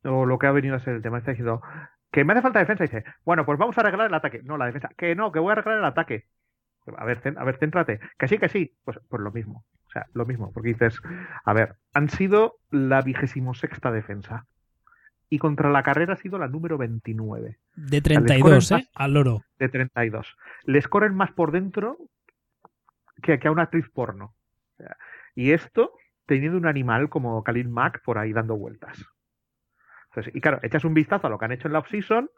O lo que ha venido a ser el tema. Está diciendo que me hace falta defensa. Y dice, bueno, pues vamos a arreglar el ataque. No, la defensa. Que no, que voy a arreglar el ataque. A ver, a ver, céntrate. Que sí, que sí. Pues, pues lo mismo. O sea, lo mismo. Porque dices, a ver, han sido la vigésimo sexta defensa. Y contra la carrera ha sido la número 29 De 32, ¿eh? Al loro. de 32. Les corren más por dentro que, que a una actriz porno. O sea, y esto teniendo un animal como Khalil Mack por ahí dando vueltas. Y claro, echas un vistazo a lo que han hecho en la off-season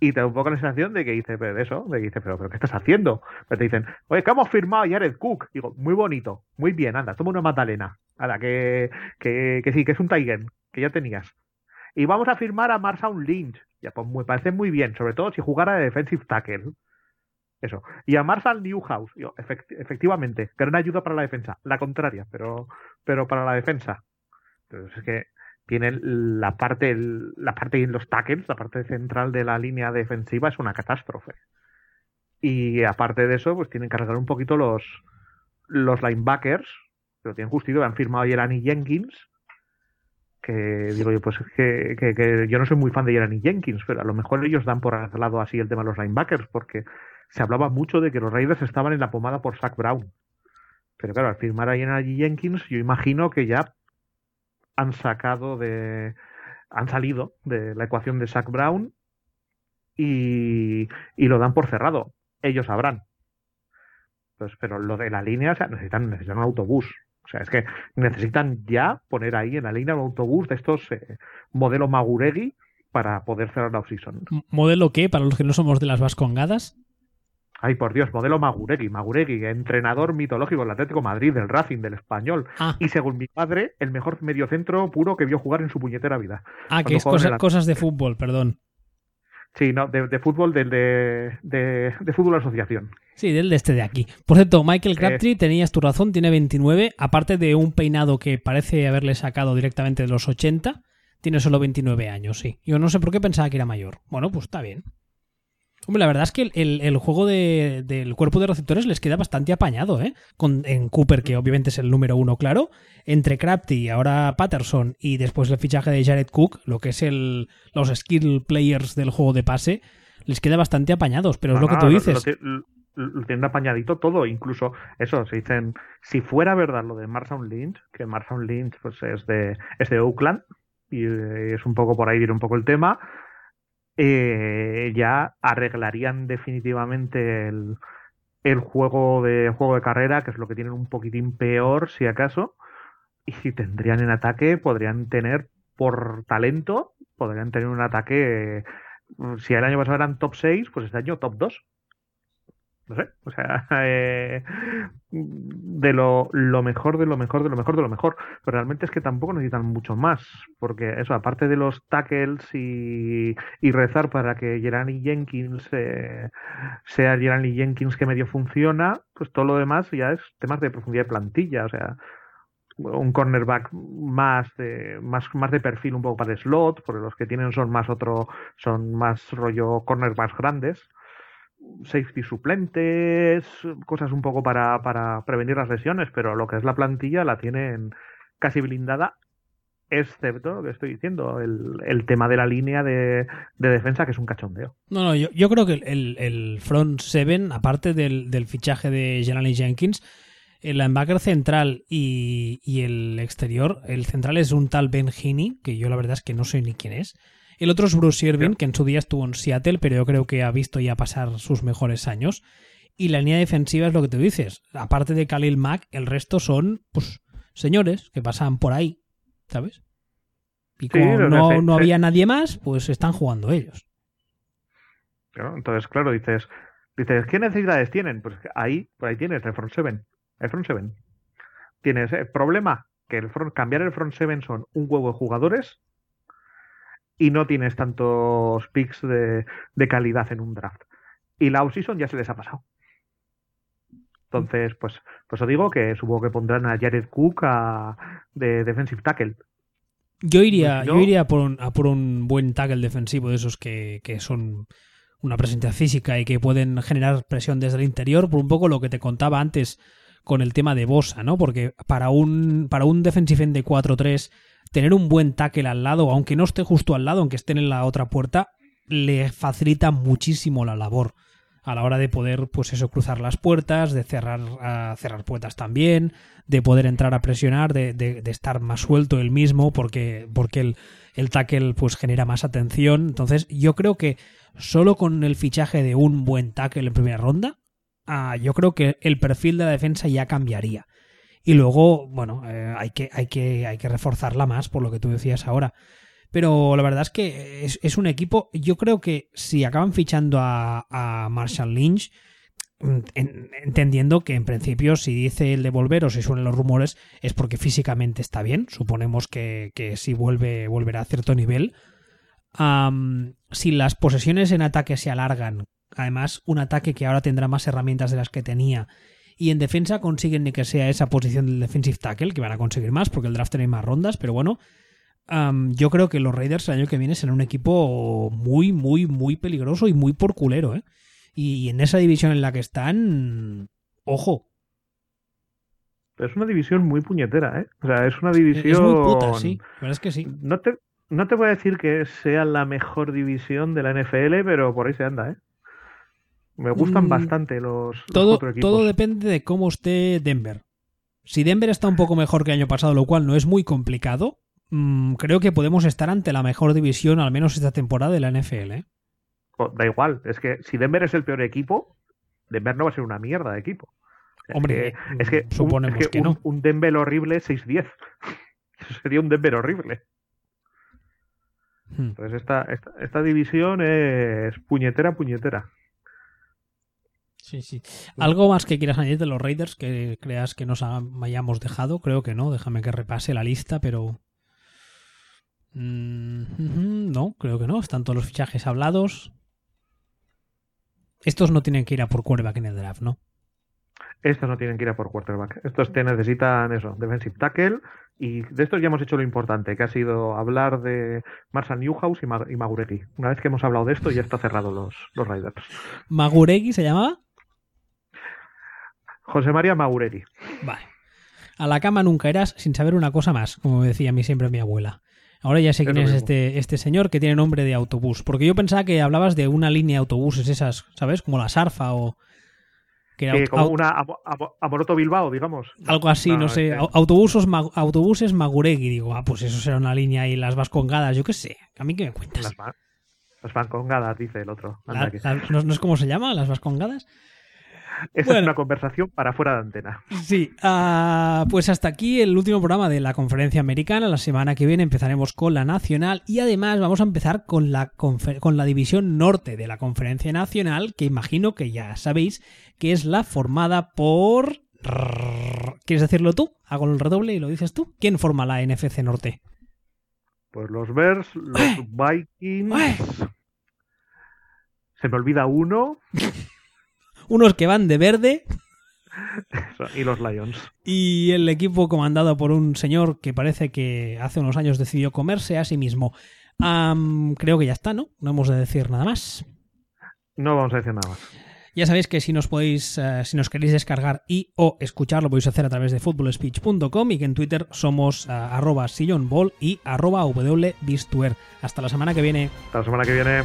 y te da un poco la sensación de que dice, pero eso, de que dice, pero, pero ¿qué estás haciendo? Pero te dicen, oye, que hemos firmado Jared Cook. Digo, muy bonito, muy bien, anda, toma una magdalena. Anda, que, que, que sí, que es un Tiger, que ya tenías. Y vamos a firmar a Marshawn Lynch. Ya, pues me parece muy bien, sobre todo si jugara de defensive tackle. Eso. Y a Marshall Newhouse. Yo, efect- efectivamente, gran ayuda para la defensa. La contraria, pero, pero para la defensa. Entonces es que tienen la parte, la parte en los tackles, la parte central de la línea defensiva es una catástrofe. Y aparte de eso, pues tienen que arreglar un poquito los, los linebackers, pero tienen justito, han firmado a Jelani Jenkins, que digo yo, pues que, que, que yo no soy muy fan de Jelani Jenkins, pero a lo mejor ellos dan por arreglado así el tema de los linebackers, porque se hablaba mucho de que los Raiders estaban en la pomada por Zach Brown. Pero claro, al firmar a Jelani Jenkins, yo imagino que ya han sacado de. han salido de la ecuación de Zach Brown y, y lo dan por cerrado. Ellos sabrán. Pues, pero lo de la línea, necesitan, necesitan un autobús. O sea, es que necesitan ya poner ahí en la línea un autobús de estos eh, modelo Maguregui para poder cerrar la off-season. ¿Modelo qué? Para los que no somos de las vascongadas. Ay, por Dios, modelo Maguregui. Maguregui, entrenador mitológico del Atlético de Madrid, del Racing, del Español. Ah, Y según mi padre, el mejor mediocentro puro que vio jugar en su puñetera vida. ah que es cosa- la- cosas de fútbol, perdón. Sí, no, de, de fútbol, del de, de, de fútbol asociación. Sí, del de este de aquí. Por cierto, Michael Crabtree, tenías tu razón, tiene 29. Aparte de un peinado que parece haberle sacado directamente de los 80, tiene solo 29 años, sí. Yo no sé por qué pensaba que era mayor. Bueno, pues está bien. Hombre, la verdad es que el, el- el juego de- del cuerpo de receptores les queda bastante apañado, ¿eh? Con, en Cooper, que obviamente es el número uno, claro. Entre Crafty y ahora Patterson y después el fichaje de Jared Cook, lo que es el, los skill players del juego de pase, les queda bastante apañados. Pero es lo que tú dices. lo- lo tienen apañadito todo, incluso eso, se dicen, si fuera verdad lo de Marshawn Lynch, que Marshawn Lynch pues es de, es de Oakland, y eh, es un poco por ahí ir un poco el tema, eh, ya arreglarían definitivamente el, juego de juego de carrera, que es lo que tienen un poquitín peor, si acaso, y si tendrían en ataque, podrían tener por talento, podrían tener un ataque, eh, si el año pasado eran top 6, pues este año top 2. No sé, o sea, eh, de lo, lo mejor, de lo mejor, de lo mejor, de lo mejor. Pero realmente es que tampoco necesitan mucho más, porque eso, aparte de los tackles y, rezar para que Gerani Jenkins eh, sea Gerani Jenkins que medio funciona, pues todo lo demás ya es temas de profundidad de plantilla, o sea, un cornerback más de, más, más de perfil un poco para slot, porque los que tienen son más otro, son más rollo cornerbacks grandes safety suplentes, cosas un poco para, para prevenir las lesiones, pero lo que es la plantilla la tienen casi blindada, excepto lo que estoy diciendo, el, el tema de la línea de, de defensa, que es un cachondeo. No, no, yo, yo creo que el, el front seven, aparte del, del fichaje de Jelani Jenkins, el linebacker central y, y el exterior, el central es un tal Ben Heaney, que yo la verdad es que no sé ni quién es. El otro es Bruce Irvin, que en su día estuvo en Seattle, pero yo creo que ha visto ya pasar sus mejores años. Y la línea defensiva es lo que tú dices. Aparte de Khalil Mack, el resto son, pues, señores que pasan por ahí, ¿sabes? Y como no, no había nadie más, pues están jugando ellos. Entonces, claro, dices, dices, ¿qué necesidades tienen? Pues ahí, por ahí tienes el front 7. El front 7. Tienes el problema que el front, cambiar el front 7 son un huevo de jugadores y no tienes tantos picks de, de calidad en un draft. Y la offseason ya se les ha pasado. Entonces, pues, pues os digo que supongo que pondrán a Jared Cook a, de defensive tackle. Yo iría, pues yo... iría por un, a por un buen tackle defensivo de esos que, que son una presencia física y que pueden generar presión desde el interior, por un poco lo que te contaba antes con el tema de Bosa, ¿no? Porque para un, para un defensive end de 4-3, tener un buen tackle al lado, aunque no esté justo al lado, aunque esté en la otra puerta, le facilita muchísimo la labor a la hora de poder, pues eso, cruzar las puertas, de cerrar, cerrar puertas también, de poder entrar a presionar, de, de, de estar más suelto él mismo, porque, porque el, el, tackle pues genera más atención. Entonces, yo creo que solo con el fichaje de un buen tackle en primera ronda, ah, yo creo que el perfil de la defensa ya cambiaría. Y luego, bueno, eh, hay, que, hay, que, hay que reforzarla más, por lo que tú decías ahora. Pero la verdad es que es, un equipo, yo creo que si acaban fichando a, a Marshall Lynch, en, entendiendo que en principio si dice el de volver o si suenan los rumores es porque físicamente está bien, suponemos que, que si vuelve volverá a cierto nivel. Si las posesiones en ataque se alargan, además un ataque que ahora tendrá más herramientas de las que tenía, y en defensa consiguen ni que sea esa posición del defensive tackle, que van a conseguir más porque el draft tiene más rondas, pero bueno, Um, yo creo que los Raiders el año que viene serán un equipo muy, muy, muy peligroso y muy por culero, ¿eh? Y, en esa división en la que están, ojo. Es una división muy puñetera, ¿eh? O sea, es una división... Es muy puta, sí. La verdad es que sí. No te, no te voy a decir que sea la mejor división de la NFL, pero por ahí se anda, ¿eh? Me gustan mm, bastante los, los todo, cuatro equipos. Todo depende de cómo esté Denver. Si Denver está un poco mejor que el año pasado, lo cual no es muy complicado, mmm, creo que podemos estar ante la mejor división, al menos esta temporada de la NFL. ¿eh? Da igual, es que si Denver es el peor equipo, Denver no va a ser una mierda de equipo. Hombre, es que, suponemos un, es que, que no. un, un, Denver horrible 6-10. Eso sería un Denver horrible. Hmm. Entonces esta, esta, esta, división es puñetera, puñetera. Sí, sí. ¿Algo más que quieras añadir de los Raiders que creas que nos hayamos dejado? Creo que no. Déjame que repase la lista, pero... Mm, no, creo que no. Están todos los fichajes hablados. Estos no tienen que ir a por quarterback en el draft, ¿no? Estos no tienen que ir a por quarterback. Estos te necesitan eso, defensive tackle. Y de estos ya hemos hecho lo importante, que ha sido hablar de Marshall Newhouse y, Ma y Maguregui. Una vez que hemos hablado de esto, ya está cerrado los, los Raiders. ¿Maguregui se llamaba? José María Maguregui. Vale. A la cama nunca eras sin saber una cosa más, como decía a mí siempre mi abuela. Ahora ya sé quién es, es este, este señor que tiene nombre de autobús. Porque yo pensaba que hablabas de una línea de autobuses esas, ¿sabes? Como la Sarfa o... Que era sí, como una Amoroto Bilbao, digamos. Algo así, no, no sé. Es... Autobusos, ma autobuses Maguregui. Digo, ah, pues eso será una línea y las vascongadas, yo qué sé. ¿A mí qué me cuentas? Las, las vascongadas, dice el otro. La, la, ¿no, ¿No es cómo se llama? ¿Las vascongadas? Esa bueno, es una conversación para fuera de antena. Sí, uh, pues hasta aquí el último programa de la conferencia americana. La semana que viene empezaremos con la nacional y además vamos a empezar con la, con la división norte de la conferencia nacional, que imagino que ya sabéis que es la formada por... ¿Quieres decirlo tú? Hago el redoble y lo dices tú. ¿Quién forma la NFC norte? Pues los Bears, los ¡Uy! Vikings... Se me olvida uno unos que van de verde. y los Lions. Y el equipo comandado por un señor que parece que hace unos años decidió comerse a sí mismo. Um, creo que ya está, ¿no? No hemos de decir nada más. No vamos a decir nada más. Ya sabéis que si nos podéis, uh, si nos queréis descargar y o escuchar, lo podéis hacer a través de footballspeech.com y que en Twitter somos uh, arroba sillonball y arroba wbistuer. Hasta la semana que viene. Hasta la semana que viene.